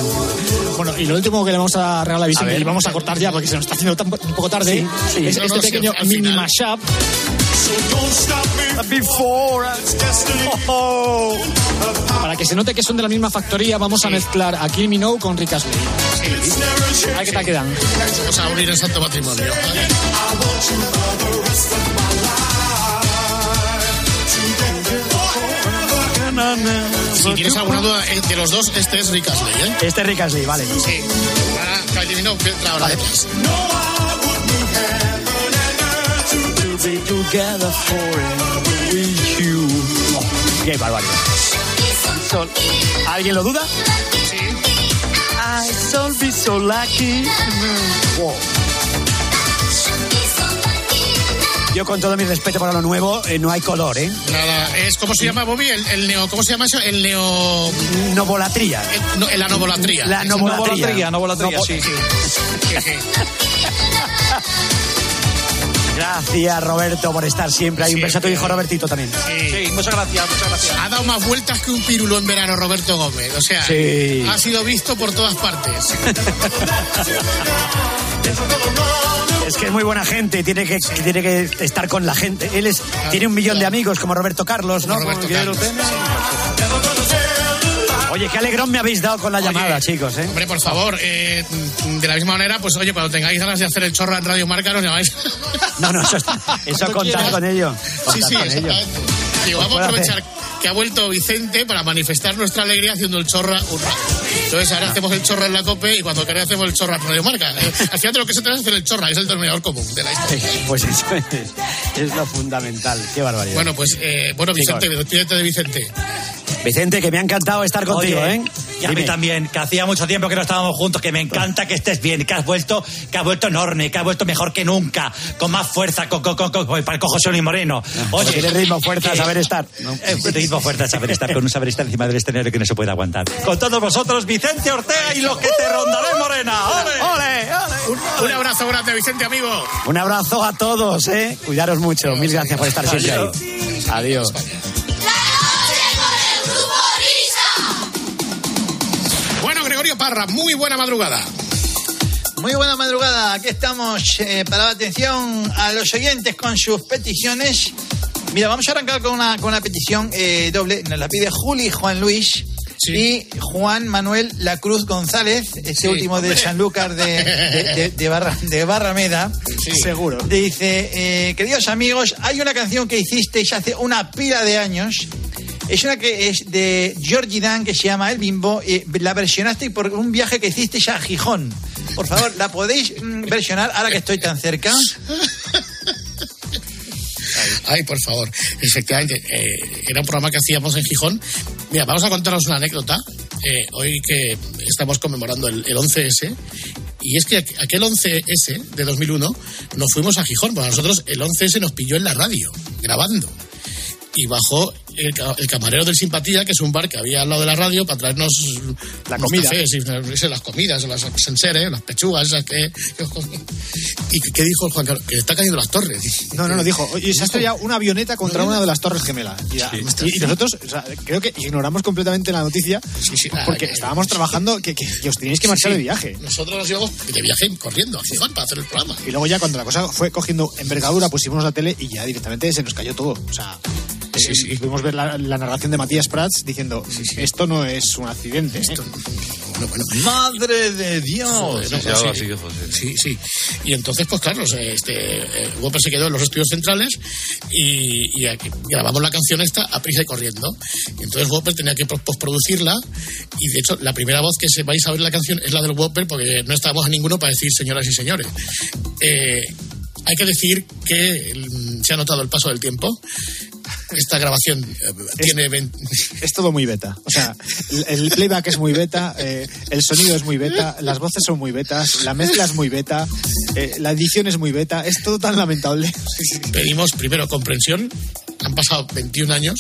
Bueno, y lo último que le vamos a regalar a Vicente, y vamos a cortar ya porque se nos está haciendo tan- un poco tarde, Sí, sí. es No, este no, pequeño mini final. mashup Before. Oh. Para que se note que son de la misma factoría, vamos a mezclar a Kill Me Now con Rick Astley. A ver qué tal quedan. Vamos a unir el santo matrimonio. Si tienes alguna duda eh, de los dos, este es Rick Astley, ¿eh? Este es Rick Astley, vale. Sí. Ahora Kylie Minogue que entra ahora detrás. Together forever with you. Oh, qué barbaridad. Sol- ¿Alguien lo duda? I shall be so lucky. Wow. Yo con todo mi respeto para lo nuevo, eh, no hay color, ¿eh? Nada, es ¿cómo se llama Bobby? El, el neo, ¿cómo se llama eso? El neo. Novolatría. el- no, la novolatría. La Esa novolatría. Novolatría, sí. Jeje. Gracias, Roberto, por estar siempre ahí. Un beso a tu hijo Robertito también. Sí, muchas gracias, muchas gracias. Ha dado más vueltas que un pirulo en verano Roberto Gómez. O sea, Sí. ha sido visto por todas partes. Es que es muy buena gente, tiene que, tiene que estar con la gente. Él es, tiene un millón de amigos como Roberto Carlos, ¿no? Como Roberto Quiero Carlos. Oye, qué alegrón me habéis dado con la llamada, Oye, chicos, ¿eh? Hombre, por favor, eh, de la misma manera, pues oye, cuando tengáis ganas de hacer el chorro en Radio Marca, nos llamáis. No, no, eso, eso contad con ello. Sí, Contad sí, con ello. Digo, vamos a aprovechar que ha vuelto Vicente para manifestar nuestra alegría haciendo el chorra un rato. Entonces ahora hacemos el chorra en la COPE y cuando queráis hacemos el chorra en Radio Marca. Eh, Al final de lo que se trata es hacer el chorra, que es el denominador común de la historia. Pues eso es, es lo fundamental. Qué barbaridad. Bueno, pues, eh, bueno, Vicente, despídete de Vicente. Vicente, que me ha encantado estar contigo, Oye, ¿eh? Y a mí también, que hacía mucho tiempo que no estábamos juntos, que me encanta que estés bien, que has vuelto, que has vuelto enorme, que has vuelto mejor que nunca, con más fuerza, con, con, con, con, con José Luis Moreno. Oye, tiene ritmo, fuerza, que- saber estar. ¿no? Eh, ritmo, fuerza, saber estar, con un saber estar encima del escenario que no se puede aguantar. Con todos vosotros, Vicente Ortega y los que te rondaré, Morena. ¡Ole! ¡Ole, ole! Un, un abrazo grande, Vicente, amigo. Un abrazo a todos, ¿eh? Cuidaros mucho. Mil gracias por estar siempre ahí. Adiós. Bueno, Gregorio Parra, muy buena madrugada. Muy buena madrugada, aquí estamos eh, para dar atención a los oyentes con sus peticiones. Mira, vamos a arrancar con una, con una petición eh, doble. Nos la pide Juli Juan Luis y Juan Manuel La Cruz González, este Sí, último de. Sanlúcar de, de, de- de Barra, de Barrameda. Seguro. Dice, eh, queridos amigos, hay una canción que hicisteis hace una pila de años. Es una que es de Georgie Dan que se llama El Bimbo. y la versionasteis por un viaje que hicisteis a Gijón. Por favor, ¿la podéis mm, versionar ahora que estoy tan cerca? Ay, por favor. Efectivamente, eh, era un programa que hacíamos en Gijón. Mira, vamos a contaros una anécdota. eh, hoy que estamos conmemorando el, el 11S. Y es que aqu- aquel 11S de 2001 nos fuimos a Gijón. Bueno, nosotros el 11S nos pilló en la radio, grabando. y bajó el, el camarero del Simpatía, que es un bar que había al lado de la radio, para traernos La comida. cafés y sé, las comidas, las senseres, las pechugas, esas que... ¿Y qué dijo el Juan Carlos? Que está cayendo las torres. No, no, no, dijo, oye, se ha estrellado una avioneta contra una de las torres gemelas. Y, y- y nosotros, o sea, creo que ignoramos completamente la noticia porque estábamos trabajando que, que- que os teníais que marchar Sí. de viaje. Nosotros nos íbamos de viaje corriendo a Gijón para hacer el programa. Y luego ya cuando la cosa fue cogiendo envergadura, pusimos la tele y ya directamente se nos cayó todo. O sea, eh, pudimos ver la, la narración de Matías Prats diciendo, esto no es un accidente. ¿eh?". Madre de Dios. Joder, no, Sí, algo sí. sí. Sí, sí. Y entonces, pues claro, este, eh, Whopper se quedó en los estudios centrales y, y aquí grabamos la canción esta a prisa y corriendo. Y entonces Whopper tenía que pos- posproducirla y de hecho la primera voz que se vais a ver la canción es la del Whopper porque no estábamos a ninguno para decir señoras y señores. Eh, hay que decir que mm, se ha notado el paso del tiempo. Esta grabación tiene 20 Es todo muy beta. O sea, el, playback es muy beta, eh, el sonido es muy beta, las voces son muy betas, la mezcla es muy beta, eh, la edición es muy beta, es todo tan lamentable. pedimos primero comprensión, han pasado 21 años,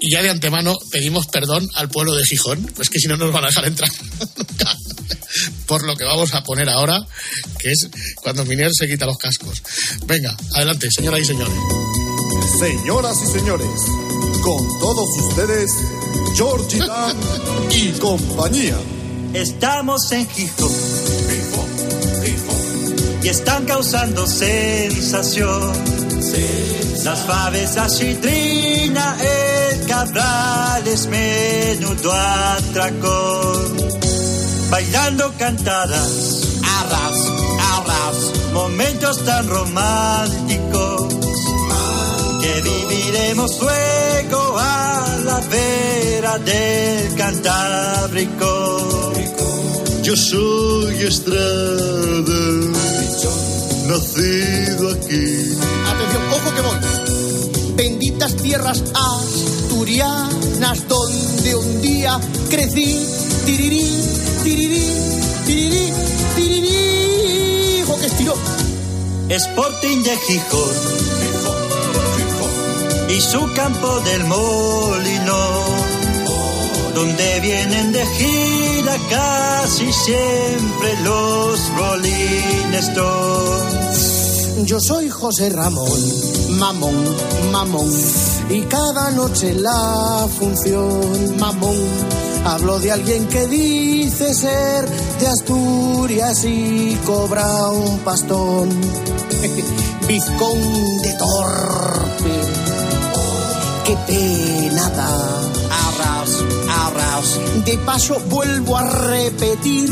y ya de antemano pedimos perdón al pueblo de Gijón, pues que si no nos van a dejar entrar. Por lo que vamos a poner ahora, que es cuando Minier se quita los cascos. Venga, adelante, señoras y señores. Señoras y señores, con todos ustedes, Georgie Dan y compañía. Estamos en Gijón. Y están causando sensación. Las faves, la citrina, el cabral es menudo atracón. Bailando cantadas, arras, arras, momentos tan románticos que viviremos luego a la vera del Cantábrico. Yo soy Estrada, nacido aquí. Atención, ojo que voy. Benditas tierras asturianas donde un día crecí. Tirirí, tirirí, tirirí, tirirí. Ojo que estiró. Sporting de Gijón y su campo del molino, donde vienen de gira casi siempre los Rolling Stones. Yo soy José Ramón, mamón, mamón, y cada noche la función, mamón, hablo de alguien que dice ser de Asturias y cobra un pastón, vizconde torpe, qué pena da. Arras, arras. De paso vuelvo a repetir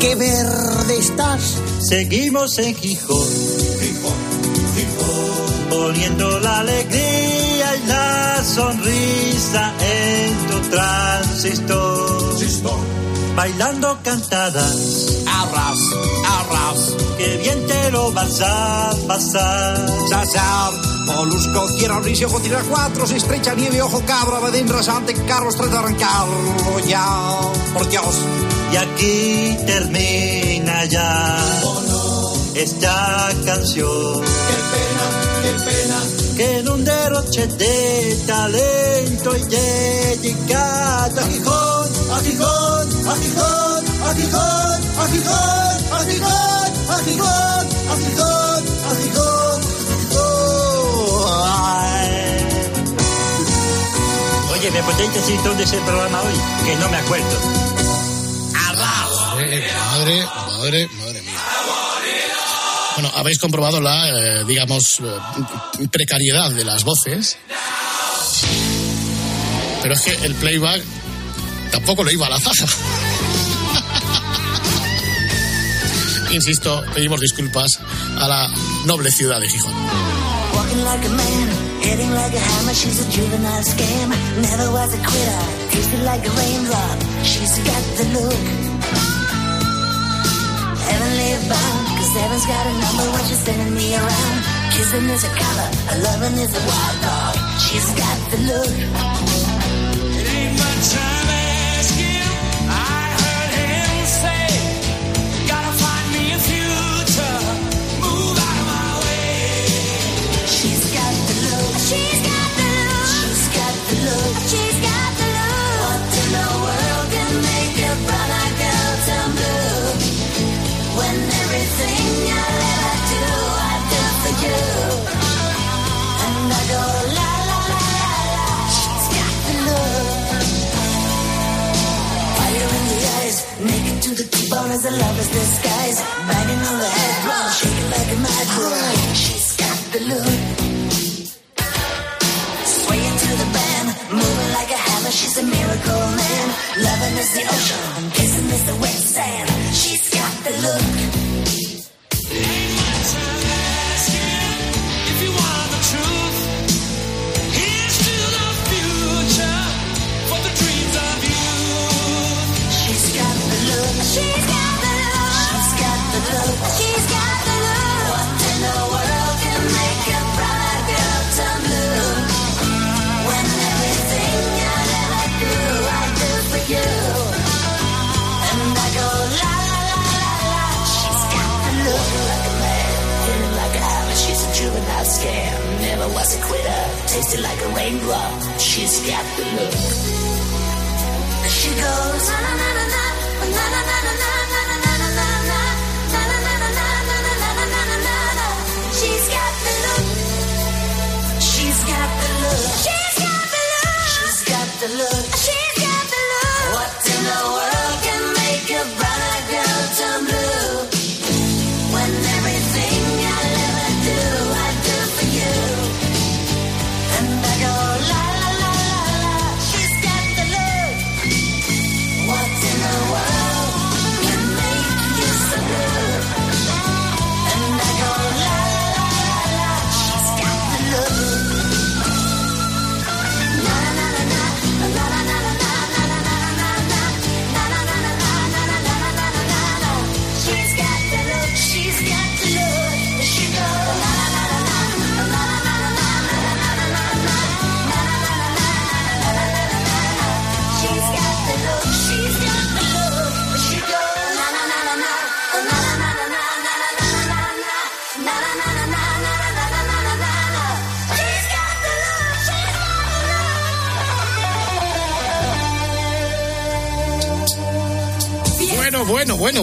que verde estás. Seguimos en Gijón, poniendo la alegría y la sonrisa en tu transistor. Bailando cantadas, arras, arras, que bien te lo vas a pasar. Sazar, Molusco, Risi, Ojo, Tierra 4, se estrecha nieve, Ojo, Cabra, Badín, Rasante, Carlos, Tres de arrancarlo ya, por Dios. Y aquí termina ya esta canción. Qué pena, qué pena. Que en un derroche de talento y de llegada a Gijón, a Gijón, a Gijón, a Gijón, a Gijón, a Gijón, a Gijón, a Gijón, a Gijón. Oh. Oye, ¿me podéis decir dónde es el programa hoy? Que no me acuerdo. Eh, madre, madre, madre mía. Bueno, habéis comprobado la, eh, digamos, eh, precariedad de las voces. Pero es que el playback tampoco lo iba a la zaga. Insisto, pedimos disculpas a la noble ciudad de Gijón. Walking like a man, hitting like a hammer. She's a juvenile scam. Never was a quitter. Tasted like a raindrop. She's got the look. Heavenly bound, cause heaven's got a number when she's sending me around. Kissing is a color, a loving is a wild dog. She's got the look.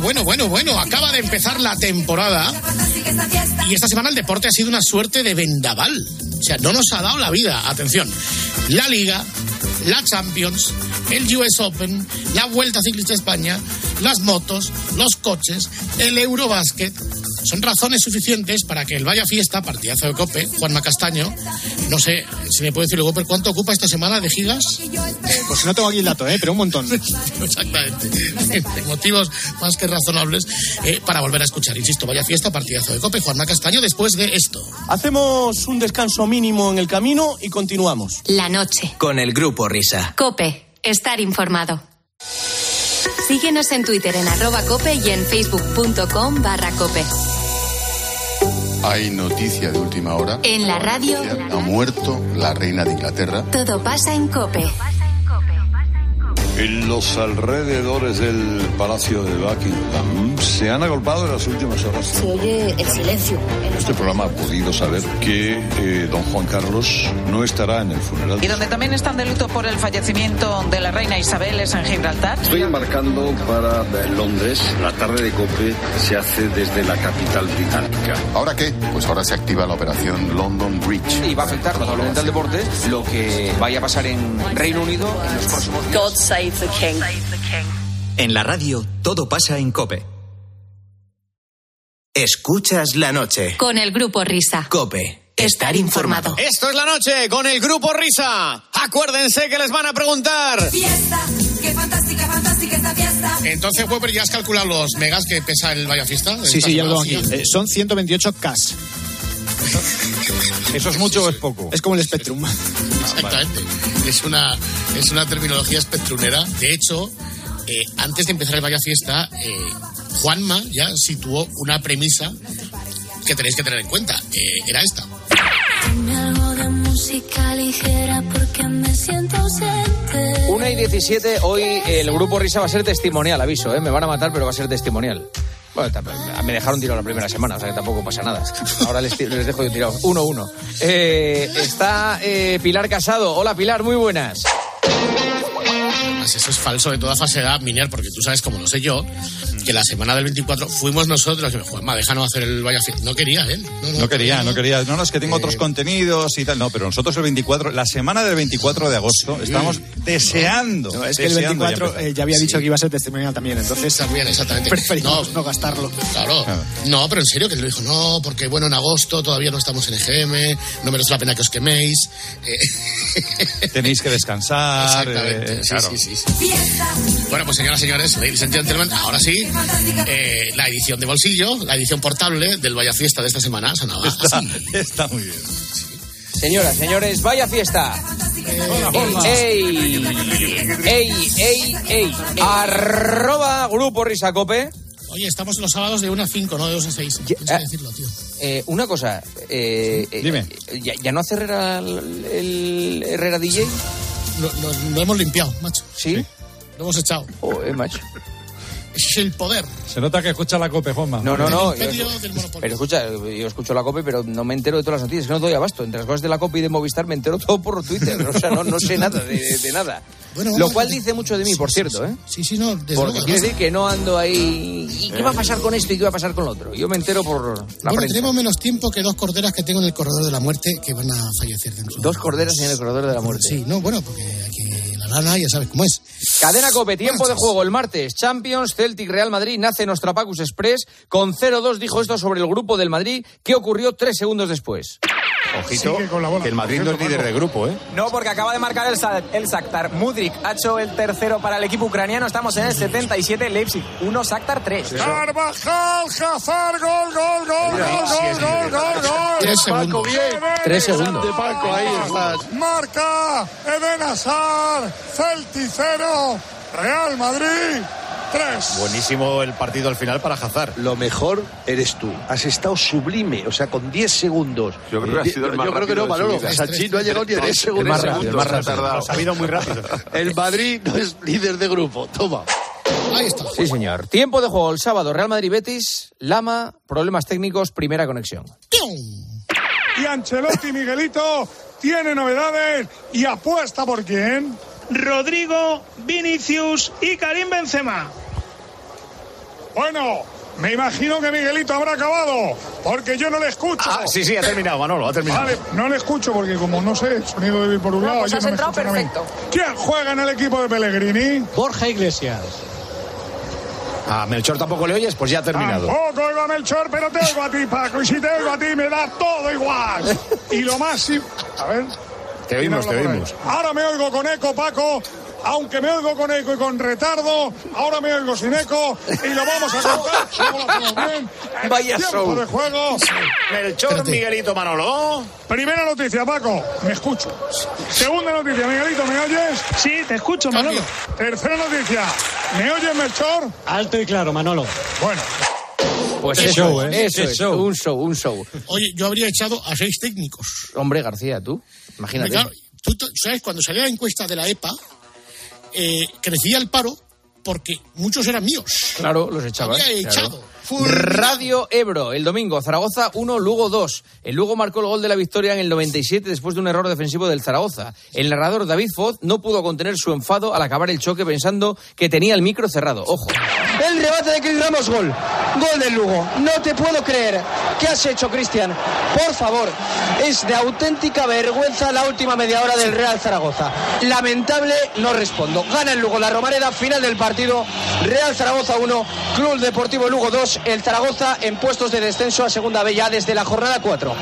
Bueno, bueno, bueno. Acaba de empezar la temporada y esta semana el deporte ha sido una suerte de vendaval. O sea, no nos ha dado la vida. Atención. La Liga, la Champions, el US Open, la Vuelta Ciclista España, las motos, los coches, el Eurobásquet. Son razones suficientes para que el Vaya Fiesta, partidazo de Cope, Juanma Castaño, no sé si me puede decir luego, pero ¿cuánto ocupa esta semana de gigas? Pues no tengo aquí el dato, ¿eh? pero un montón. Exactamente. Motivos más que razonables eh, para volver a escuchar. Insisto, vaya fiesta, partidazo de Cope, Juanma Castaño, después de esto. Hacemos un descanso mínimo en el camino y continuamos. La noche. Con el grupo Risa. Cope. Estar informado. Síguenos en Twitter en arroba cope y en facebook.com barra cope. Hay noticia de última hora. En la radio, Ha muerto la reina de Inglaterra. todo pasa en cope. En los alrededores del Palacio de Buckingham se han agolpado en las últimas horas. Se oye el silencio. Este programa ha podido saber que eh, don Juan Carlos no estará en el funeral. Y donde también están de luto por el fallecimiento de la reina Isabel es en Gibraltar. Estoy embarcando para Londres. La tarde de COPE se hace desde la capital británica. ¿Ahora qué? Pues ahora se activa la operación London Bridge. Y va a afectar notablemente al deporte lo que vaya a pasar en Reino Unido en los próximos días. God save the king. En la radio, todo pasa en Cope. Escuchas la noche. Con el grupo Risa. Cope. Estar informado. Esto es la noche con el grupo Risa. Acuérdense que les van a preguntar. Fiesta, qué fantástica, fantástica esta fiesta. Entonces, Weber, ¿ya has calculado los megas que pesa el Vaya Fiesta? Sí, sí, ya lo tengo aquí. Eh, son 128 K. ¿Eso es mucho o es poco? Es como el Spectrum. Exactamente. Es una, es una terminología espectrunera. De hecho, eh, antes de empezar el Vaya Fiesta, eh, Juanma ya situó una premisa que tenéis que tener en cuenta. Eh, era esta. Ponme algo de música ligera porque me siento ausente. 1 y 17, hoy el grupo Risa va a ser testimonial, aviso, ¿eh? me van a matar, pero va a ser testimonial. Me dejaron tirado la primera semana, o sea que tampoco pasa nada. Ahora les, dejo yo tirado. 1-1. Eh, está eh, Pilar Casado. Hola Pilar, muy buenas. Además eso es falso de toda falsedad, Miner, porque tú sabes, como lo sé yo, que la semana del 24 fuimos nosotros, que Juanma, déjanos hacer el vaya. No quería él. No, no, No quería, no quería. No, no, es que tengo otros contenidos y tal. No, pero nosotros el 24, la semana del 24 de agosto, estamos deseando. No, es que el deseando 24 empezar. eh, ya había dicho que iba a ser testimonial también, entonces También, exactamente. preferimos no, gastarlo. Claro. No, pero en serio que lo dijo, no, porque bueno, en agosto todavía no estamos en EGM, no merece la pena que os queméis. Eh, Tenéis que descansar. Exactamente. eh, sí, claro. sí, sí, sí. Bueno, pues señoras y señores, ladies and gentlemen, ahora sí, eh, la edición de bolsillo, la edición portable del Vaya Fiesta de esta semana sonaba Está, así. está muy bien. Señoras, señores, vaya fiesta. ¡Ey! ¡Ey, ey, ey! Arroba Grupo Risacope. Oye, estamos los sábados de 1 a 5, no de 2 a 6. Tienes que decirlo, tío. Eh, una cosa. Eh, eh, Dime. ¿ya, ya no hace Herrera el, el Herrera DJ? Lo, lo- lo hemos limpiado, macho. ¿Sí? Lo hemos echado. Joder, macho. Es el poder. Se nota que escucha la cope, Juanma. No, no, no. Yo- pero escucha, yo escucho la COPE, pero no me entero de todas las noticias. Que no doy abasto. Entre las cosas de la COPE y de Movistar me entero todo por Twitter. O sea, no, no sé nada de, de nada. Bueno, Lo cual dice mucho de mí, por cierto, ¿eh? Sí, sí, no, desde Porque luego. quiere decir que no ando ahí. ¿Y qué va a pasar con esto y qué va a pasar con lo otro? Yo me entero por la bueno, prensa. tenemos menos tiempo que dos corderas que tengo en el corredor de la muerte que van a fallecer dentro. Dos corderas en el corredor de la muerte. Sí, no, bueno, porque aquí ya sabes cómo es. Cadena Cope, tiempo de juego el martes. Champions, Celtic, Real Madrid, nace Nostrapacus Express. Con 0-2 dijo esto sobre el grupo del Madrid. ¿Qué ocurrió tres segundos después? Ojito, que el Madrid no es líder de grupo, ¿eh? No, porque acaba de marcar el, el Shakhtar. Mudrik ha hecho el tercero para el equipo ucraniano. Estamos en el 77, Leipzig 1, Shakhtar 3. Carvajal, Hazard, gol, gol, gol, Mira, gol, gol, gol, gol, gol. Tres segundos. Paco, bien. Tres segundos. Paco, ahí estás. Marca Eden Hazard, Celtic 0, Real Madrid 3. Buenísimo el partido al final para Hazard. Lo mejor eres tú. Has estado sublime, o sea, con 10 segundos. Yo creo que ha sido el más Yo creo que no, Manolo. Sachi no ha llegado ni a 10 segundos. más rápido, el más rápido. Ha salido muy rápido. El Madrid no es líder de grupo. Toma. Ahí está. Sí, señor. Tiempo de juego el sábado. Real Madrid Betis, Lama, problemas técnicos, primera conexión. Y Ancelotti, Miguelito, tiene novedades y apuesta por quién. Rodrigo, Vinicius y Karim Benzema. Bueno, me imagino que Miguelito habrá acabado, porque yo no le escucho. Ah, sí, sí, ha terminado, Manolo, ha terminado. Vale, no le escucho porque como no sé, el sonido débil por un lado, pues yo has no entrado escuchan a mí. perfecto. ¿Quién juega en el equipo de Pellegrini? Borja Iglesias. A Melchor tampoco le oyes, pues ya ha terminado. Tampoco oigo a Melchor, pero te oigo a ti, Paco. Y si te oigo a ti, me da todo igual. Y lo más... A ver... Te oímos, te oímos. Ahora me oigo con eco, Paco. Aunque me oigo con eco y con retardo, ahora me oigo sin eco y lo vamos a contar. El Vaya tiempo show. de juego. Melchor, Espérate. Miguelito, Manolo. Primera noticia, Paco. Me escucho. Segunda noticia, Miguelito, ¿me oyes? Sí, te escucho, Manolo. Tercera noticia. ¿Me oyes, Melchor? Alto y claro, Manolo. Bueno, Pues eso, show, es, ¿eh? eso es, show. un show, un show. Oye, yo habría echado a seis técnicos. Hombre, García, tú, imagínate. Claro, tú tú sabes, cuando salía la encuesta de la EPA, eh, crecía el paro porque muchos eran míos. Claro, los echabas. Había claro. Radio Ebro, el domingo, Zaragoza 1, Lugo 2. El Lugo marcó el gol de la victoria en el 97 después de un error defensivo del Zaragoza. El narrador David Foz no pudo contener su enfado al acabar el choque pensando que tenía el micro cerrado. Ojo. El rebate de Cris Ramos, gol. Gol del Lugo. No te puedo creer. ¿Qué has hecho, Cristian? Por favor. Es de auténtica vergüenza la última media hora del Real Zaragoza. Lamentable, no respondo. Gana el Lugo la Romareda, final del partido. Real Zaragoza 1, Club Deportivo Lugo 2. El Zaragoza en puestos de descenso a Segunda B desde la jornada 4.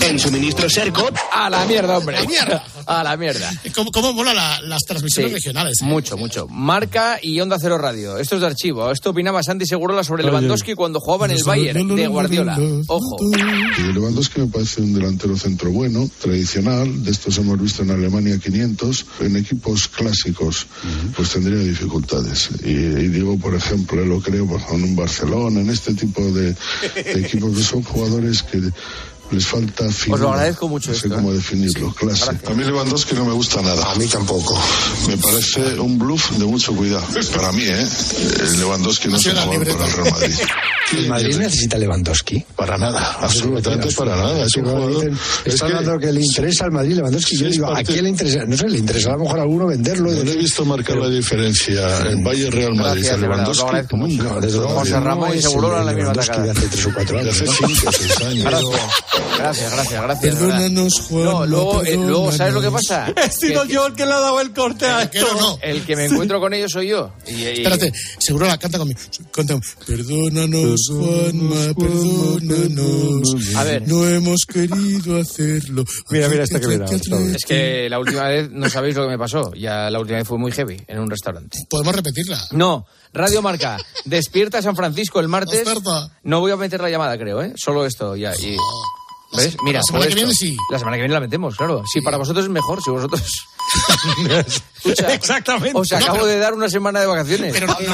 En suministro Sercot. A la mierda, hombre. La mierda. A la mierda. ¿Cómo, cómo mola la- las transmisiones Sí, regionales? eh? Mucho, mucho. Marca y Onda Cero Radio. Esto es de archivo. Esto opinaba Santi Segurola sobre Lewandowski cuando jugaba en el Bayern de Guardiola. Ojo. Lewandowski me parece un delantero centro bueno, tradicional, de estos hemos visto en Alemania 500, en equipos clásicos pues tendría dificultades. Y, y digo, por ejemplo, lo creo pues, en un Barcelona, en este tipo de, de equipos que son jugadores que les falta figura. Os lo agradezco mucho No sé esto, ¿eh? cómo definirlo, clase. A mí Lewandowski no me gusta nada. A mí tampoco. Me parece un bluff de mucho cuidado. Para mí, ¿eh? El Lewandowski no es un jugador para el Real Madrid. Lewandowski. Madrid necesita Lewandowski. Para nada, absolutamente para nada. Es un jugador. es Está que- hablando que le interesa al Madrid Lewandowski. Yo Seis digo, ¿a quién le interesa? No sé, le interesa a lo mejor a alguno venderlo. No le he visto marcar la diferencia en Valle Real Madrid Gracias, a Lewandowski. lo nunca, desde luego. José Ramón y el Seguro la misma Lewandowski tacada. de hace tres o cuatro De años. hace ¿no? cinco o seis años. Gracias, gracias, gracias. Perdónanos, Juan. No, luego, eh, luego, ¿sabes lo que pasa? He sido yo el que le ha dado el corte a esto. no. El que me encuentro con ellos soy yo. Y, y- Espérate, seguro la canta conmigo. Perdónanos, Juanma, perdónanos. A ver. No hemos querido hacerlo. Mira, mira esta que viene. Es que la última vez no sabéis lo que me pasó. Ya la última vez fue muy heavy en un restaurante. Podemos repetirla. No, Radio Marca, despierta San Francisco el martes. No voy a meter la llamada, creo, ¿eh? Solo esto ya. Y... ¿Ves? Mira, La semana que viene sí. La semana que viene la metemos, claro. Si para vosotros es mejor, si vosotros. Escucha, Exactamente. Os acabo de dar una semana de vacaciones. Pero, ¿nos, de-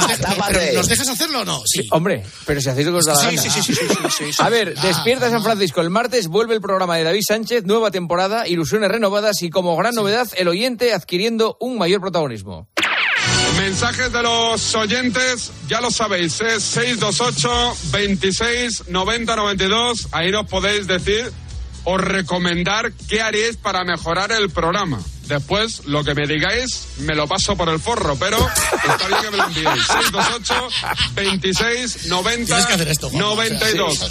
pero, ¿nos dejas hacerlo o no? Sí. Hombre, pero si hacéis lo que os da la gana. sí, sí, sí, sí, sí, sí, sí. A ver, Ah, despierta San Francisco. El martes vuelve el programa de David Sánchez, nueva temporada, ilusiones renovadas y como gran novedad, el oyente adquiriendo un mayor protagonismo. Mensajes de los oyentes, ya lo sabéis, es 628 26 90 92. Ahí nos podéis decir o recomendar qué haríais para mejorar el programa. Después, lo que me digáis, me lo paso por el forro, pero está bien que me lo enviéis. 628 26 90 Tienes que hacer esto, Juan. 92.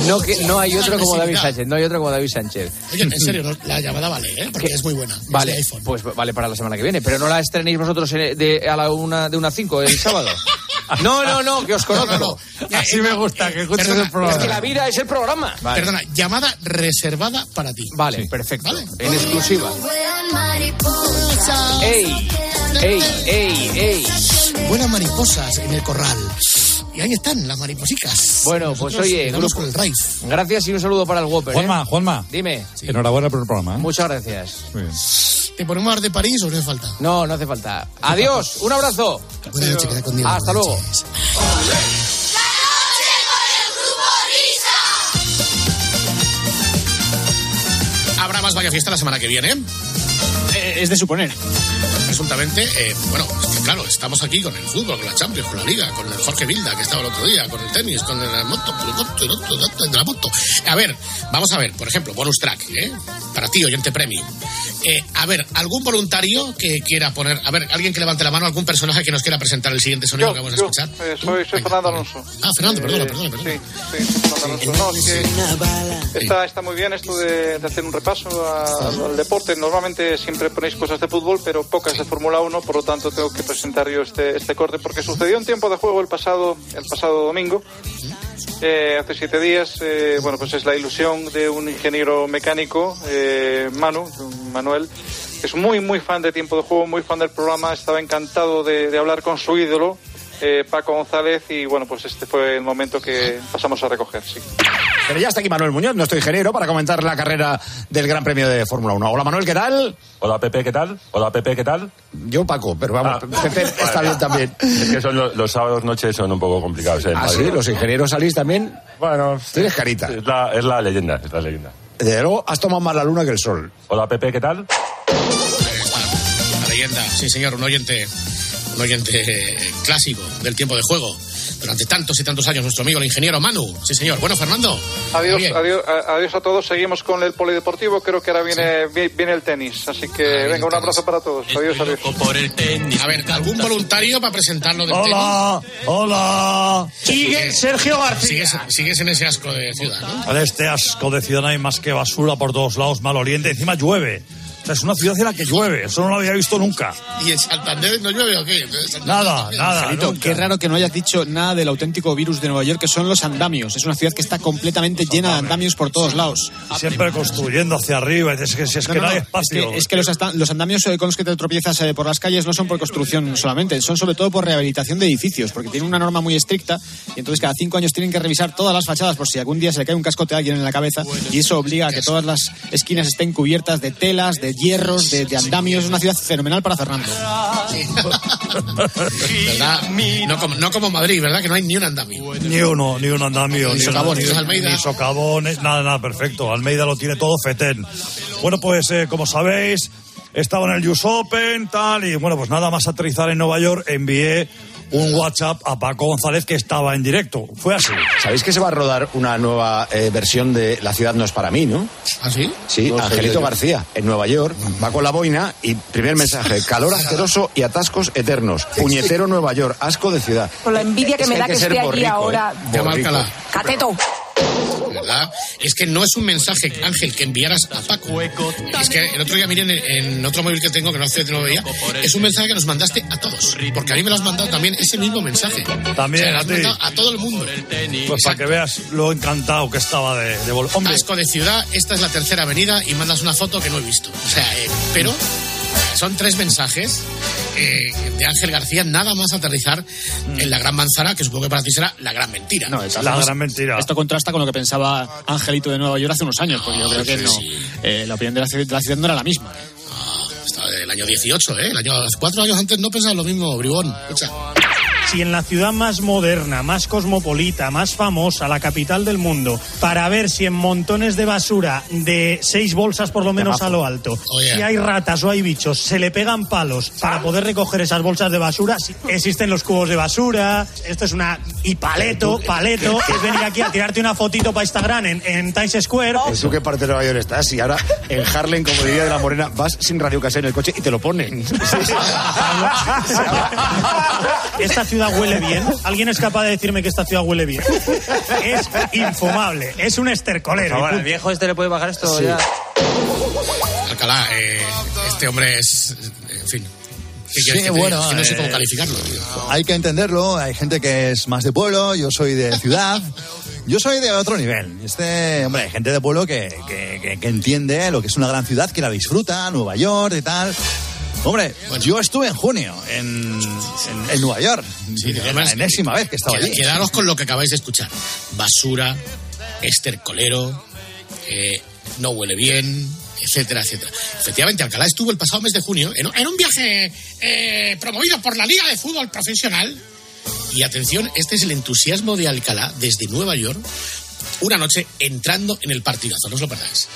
Sí. No, que, no hay otro como David. Sánchez, no hay otro como David Sánchez. Oye, en serio, la llamada vale, ¿eh? Porque ¿Qué? es muy buena. Es de Vale, pues vale para la semana que viene, pero no la estrenéis vosotros de, a la una, de una 5 el sábado. No, no, no, que os conozco. No, no, no. Así me gusta, que escuches Perdona, el programa. Es que la vida es el programa. Vale, Perdona, llamada reservada para ti. vale perfecto. Vale. En exclusiva. ¡Ey! ¡Ey, ey, ey! Buenas mariposas en el corral. Y ahí están las mariposicas. Bueno, pues oye, grupo- con el. Gracias y un saludo para el Whopper. ¿eh? Juanma, Juanma. Dime. Enhorabuena por el programa. ¿eh? Muchas gracias. ¿Te ponemos a dar de París o no hace falta? No, no hace falta. Adiós, un abrazo. Buenas noches, queda con Dios. Hasta luego. Habrá más Vaya Fiesta la semana que viene. Eh, es de suponer. Resultamente, eh, bueno, es que claro, estamos aquí con el fútbol, con la Champions, con la Liga, con el Jorge Vilda que estaba el otro día, con el tenis, con la moto, con el moto, el otro, el otro, el de la moto. A ver, vamos a ver, por ejemplo, bonus track, ¿eh? Para ti, oyente premium. Eh, a ver, algún voluntario que quiera poner, a ver, alguien que levante la mano, algún personaje que nos quiera presentar el siguiente sonido que vamos a escuchar. eh, soy, soy Fernando Alonso. Ah, Fernando, perdona, Eh, perdona, perdona. Sí, sí, Fernando Alonso. No, es que está, está muy bien esto de, de hacer un repaso a- al deporte. Normalmente siempre ponéis cosas de fútbol, pero pocas de Fórmula 1, por lo tanto tengo que presentar yo este, este corte, porque sucedió un tiempo de juego el pasado, el pasado domingo. Eh, hace siete días, eh, bueno, pues es la ilusión de un ingeniero mecánico, eh, Manu, Manuel, que es muy, muy fan de tiempo de juego, muy fan del programa, estaba encantado de, de hablar con su ídolo, Paco González, y bueno, pues este fue el momento que pasamos a recoger, sí. Pero ya está aquí Manuel Muñoz, nuestro ingeniero, para comentar la carrera del Gran Premio de Fórmula 1. Hola Manuel, ¿qué tal? Hola Pepe, ¿qué tal? Hola Pepe, ¿qué tal? Yo Paco, pero vamos, Ah. Pepe está bien también. Es que son los, los sábados noches son un poco complicados. ¿eh? en Ah, Madrid. sí, los ingenieros salís también. Bueno, Tienes carita. es la, es la leyenda, es la leyenda. Desde luego, has tomado más la luna que el sol. Hola Pepe, ¿qué tal? La leyenda, sí señor, un oyente, un oyente clásico del tiempo de juego. Durante tantos y tantos años, nuestro amigo el ingeniero Manu. Sí señor. Bueno, Fernando. Adiós, adiós, a- adiós a todos. Seguimos con el polideportivo. Creo que ahora viene, vi- viene el tenis. Así que venga, un abrazo para todos. Adiós, adiós. A ver, ¿algún voluntario para presentarlo del Hola, hola. Sigue Sergio García. Sigues, sigues en ese asco de ciudad, ¿no? En este asco de ciudad no hay más que basura por todos lados, mal oriente. Encima llueve. Sea, es una ciudad en la que llueve. Eso no lo había visto nunca. ¿Y en Santander no llueve o qué? Nada, nada. Nunca. qué raro que no hayas dicho nada del auténtico virus de Nueva York, que son los andamios. Es una ciudad que está completamente llena de andamios por todos lados. Siempre construyendo hacia arriba. Es que, es que no, hay es espacio. que, es que los, los andamios eh, con los que te tropiezas eh, por las calles no son por construcción solamente, son sobre todo por rehabilitación de edificios, porque tienen una norma muy estricta y entonces cada cinco años tienen que revisar todas las fachadas por si algún día se le cae un cascote a alguien en la cabeza y eso obliga a que todas las esquinas estén cubiertas de telas, de hierros, de, de andamios. Es una ciudad fenomenal para Fernando. ¿Verdad? No como, no como Madrid, ¿verdad? Que no hay ni un andamio. Ni uno, ni un andamio. Ni Ni, socavones, ni- Almeida. ni socavones, nada, nada, perfecto. Almeida lo tiene todo fetén. Bueno, pues eh, como sabéis, estaba en el US Open, tal, y bueno, pues nada más aterrizar en Nueva York, envié un WhatsApp a Paco González que estaba en directo. Fue así. ¿Sabéis que se va a rodar una nueva eh, versión de La ciudad no es para mí, no? ¿Ah, sí? Sí, No Angelito yo. García, en Nueva York, va con la boina y primer mensaje, calor asqueroso y atascos eternos. Puñetero Nueva York, asco de ciudad. Con la envidia que Es me da que esté allí ahora. ¿eh? Borrico. Alcalá. Cateto. ¿Verdad? Es que no es un mensaje, Ángel, que enviaras a Paco. Es que el otro día, miren, en, otro móvil que tengo, que no hace no veía, es un mensaje que nos mandaste a todos. Porque a mí me lo has mandado también ese mismo mensaje. También O sea, a ti. a todo el mundo. Pues para que veas lo encantado que estaba de, de Hombre, Asco de ciudad, esta es la tercera avenida y mandas una foto que no he visto. O sea, eh, pero son tres mensajes eh, de Ángel García, nada más aterrizar en la gran manzana, que supongo que para ti será la gran mentira. No, todas la gran mentira. Esto contrasta con lo que pensaba Angelito de Nueva York hace unos años, porque yo creo que sí, no. sí. eh, la opinión de la, ciudad- de la ciudad no era la misma. Hasta el año 18, ¿eh? El año, cuatro años antes no pensaba lo mismo, Bribón. Escucha. Si en la ciudad más moderna, más cosmopolita, más famosa, la capital del mundo, para ver si en montones de basura de seis bolsas por lo menos a lo alto, si hay ratas o hay bichos, se le pegan palos para poder recoger esas bolsas de basura, si- existen los cubos de basura, esto es una... y paleto, paleto, es venir aquí a tirarte una fotito para Instagram en, en Times Square. ¿En su qué parte de Nueva York estás? Y ahora en Harlem, como diría de la Morena, vas sin radio en el coche y te lo ponen. ¿Esta ciudad huele bien? ¿Alguien es capaz de decirme que esta ciudad huele bien? Es infumable, es un estercolero. Ahora, el viejo este le puede bajar esto Sí. ya. Alcalá, eh, este hombre es. En fin. ¿Qué Sí, quieres que te bueno, que no sé eh, cómo calificarlo. tío. Hay que entenderlo, hay gente que es más de pueblo, yo soy de ciudad, yo soy de otro nivel. Este, hombre, hay gente de pueblo que, que- que- que entiende lo que es una gran ciudad, que la disfruta, Nueva York y tal. Hombre, yo estuve en junio en, en- en Nueva York, Sí, de la enésima vez que estaba allí. Quedaros con lo que acabáis de escuchar. Basura, estercolero, eh, no huele bien, etcétera, etcétera. Efectivamente, Alcalá estuvo el pasado mes de junio en, en un viaje eh, promovido por la Liga de Fútbol Profesional. Y atención, este es el entusiasmo de Alcalá desde Nueva York. Una noche entrando en el partidazo, no os lo perdáis.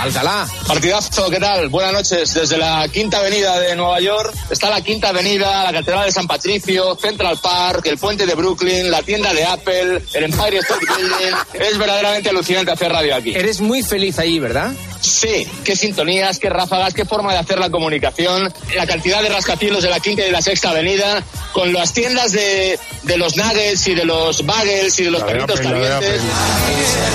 Alcalá. Partidazo, ¿qué tal? Buenas noches. Desde la Quinta Avenida de Nueva York está la Quinta Avenida, la Catedral de San Patricio, Central Park, el puente de Brooklyn, la tienda de Apple, el Empire State Building. Es verdaderamente alucinante hacer radio aquí. Eres muy feliz allí, ¿verdad? Sí, qué sintonías, qué ráfagas, qué forma de hacer la comunicación, la cantidad de rascacielos de la Quinta y de la Sexta Avenida, con las tiendas de, de los nuggets y de los bagels y de los perritos calientes.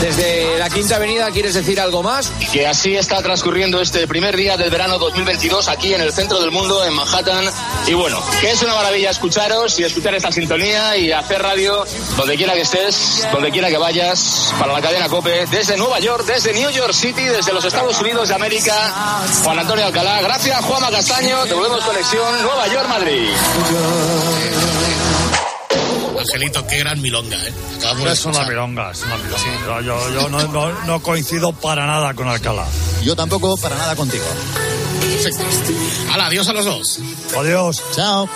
Desde la Quinta Avenida, ¿quieres decir algo más? Que así está transcurriendo este primer día del verano 2022 aquí en el centro del mundo, en Manhattan. Y bueno, que es una maravilla escucharos y escuchar esta sintonía y hacer radio donde quiera que estés, donde quiera que vayas, para la cadena COPE, desde Nueva York, desde New York City, desde los Estados Unidos de América. Juan Antonio Alcalá, gracias Juanma Castaño, te volvemos conexión Nueva York, Madrid. Angelito, qué gran milonga, ¿eh? Es una milonga, es una milonga. Yo, yo- yo no, no- no coincido para nada con Alcalá. Yo tampoco para nada contigo. Hala, adiós a los dos. Adiós. Chao.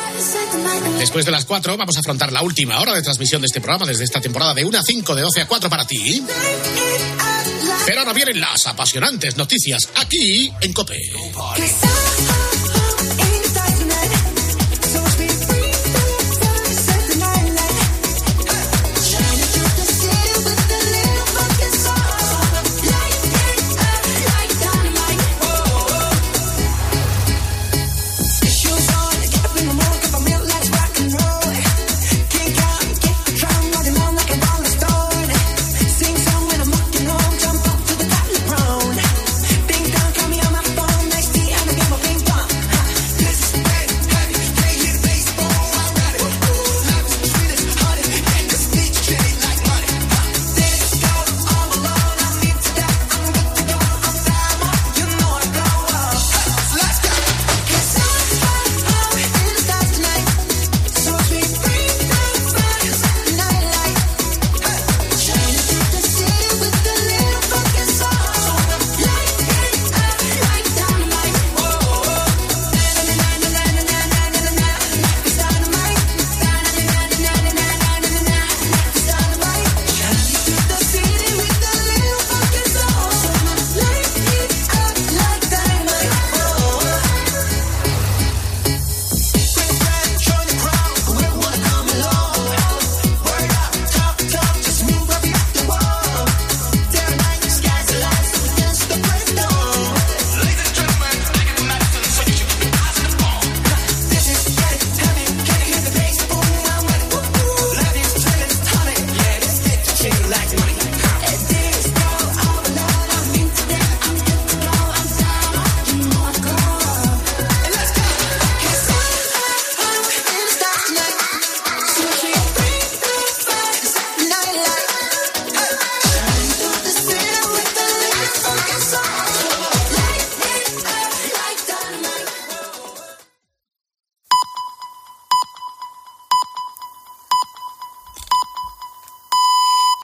Después de las 4 vamos a afrontar la última hora de transmisión de este programa desde esta temporada de 1 a 5, de 12 a 4 para ti. Pero ahora vienen las apasionantes noticias aquí en COPE.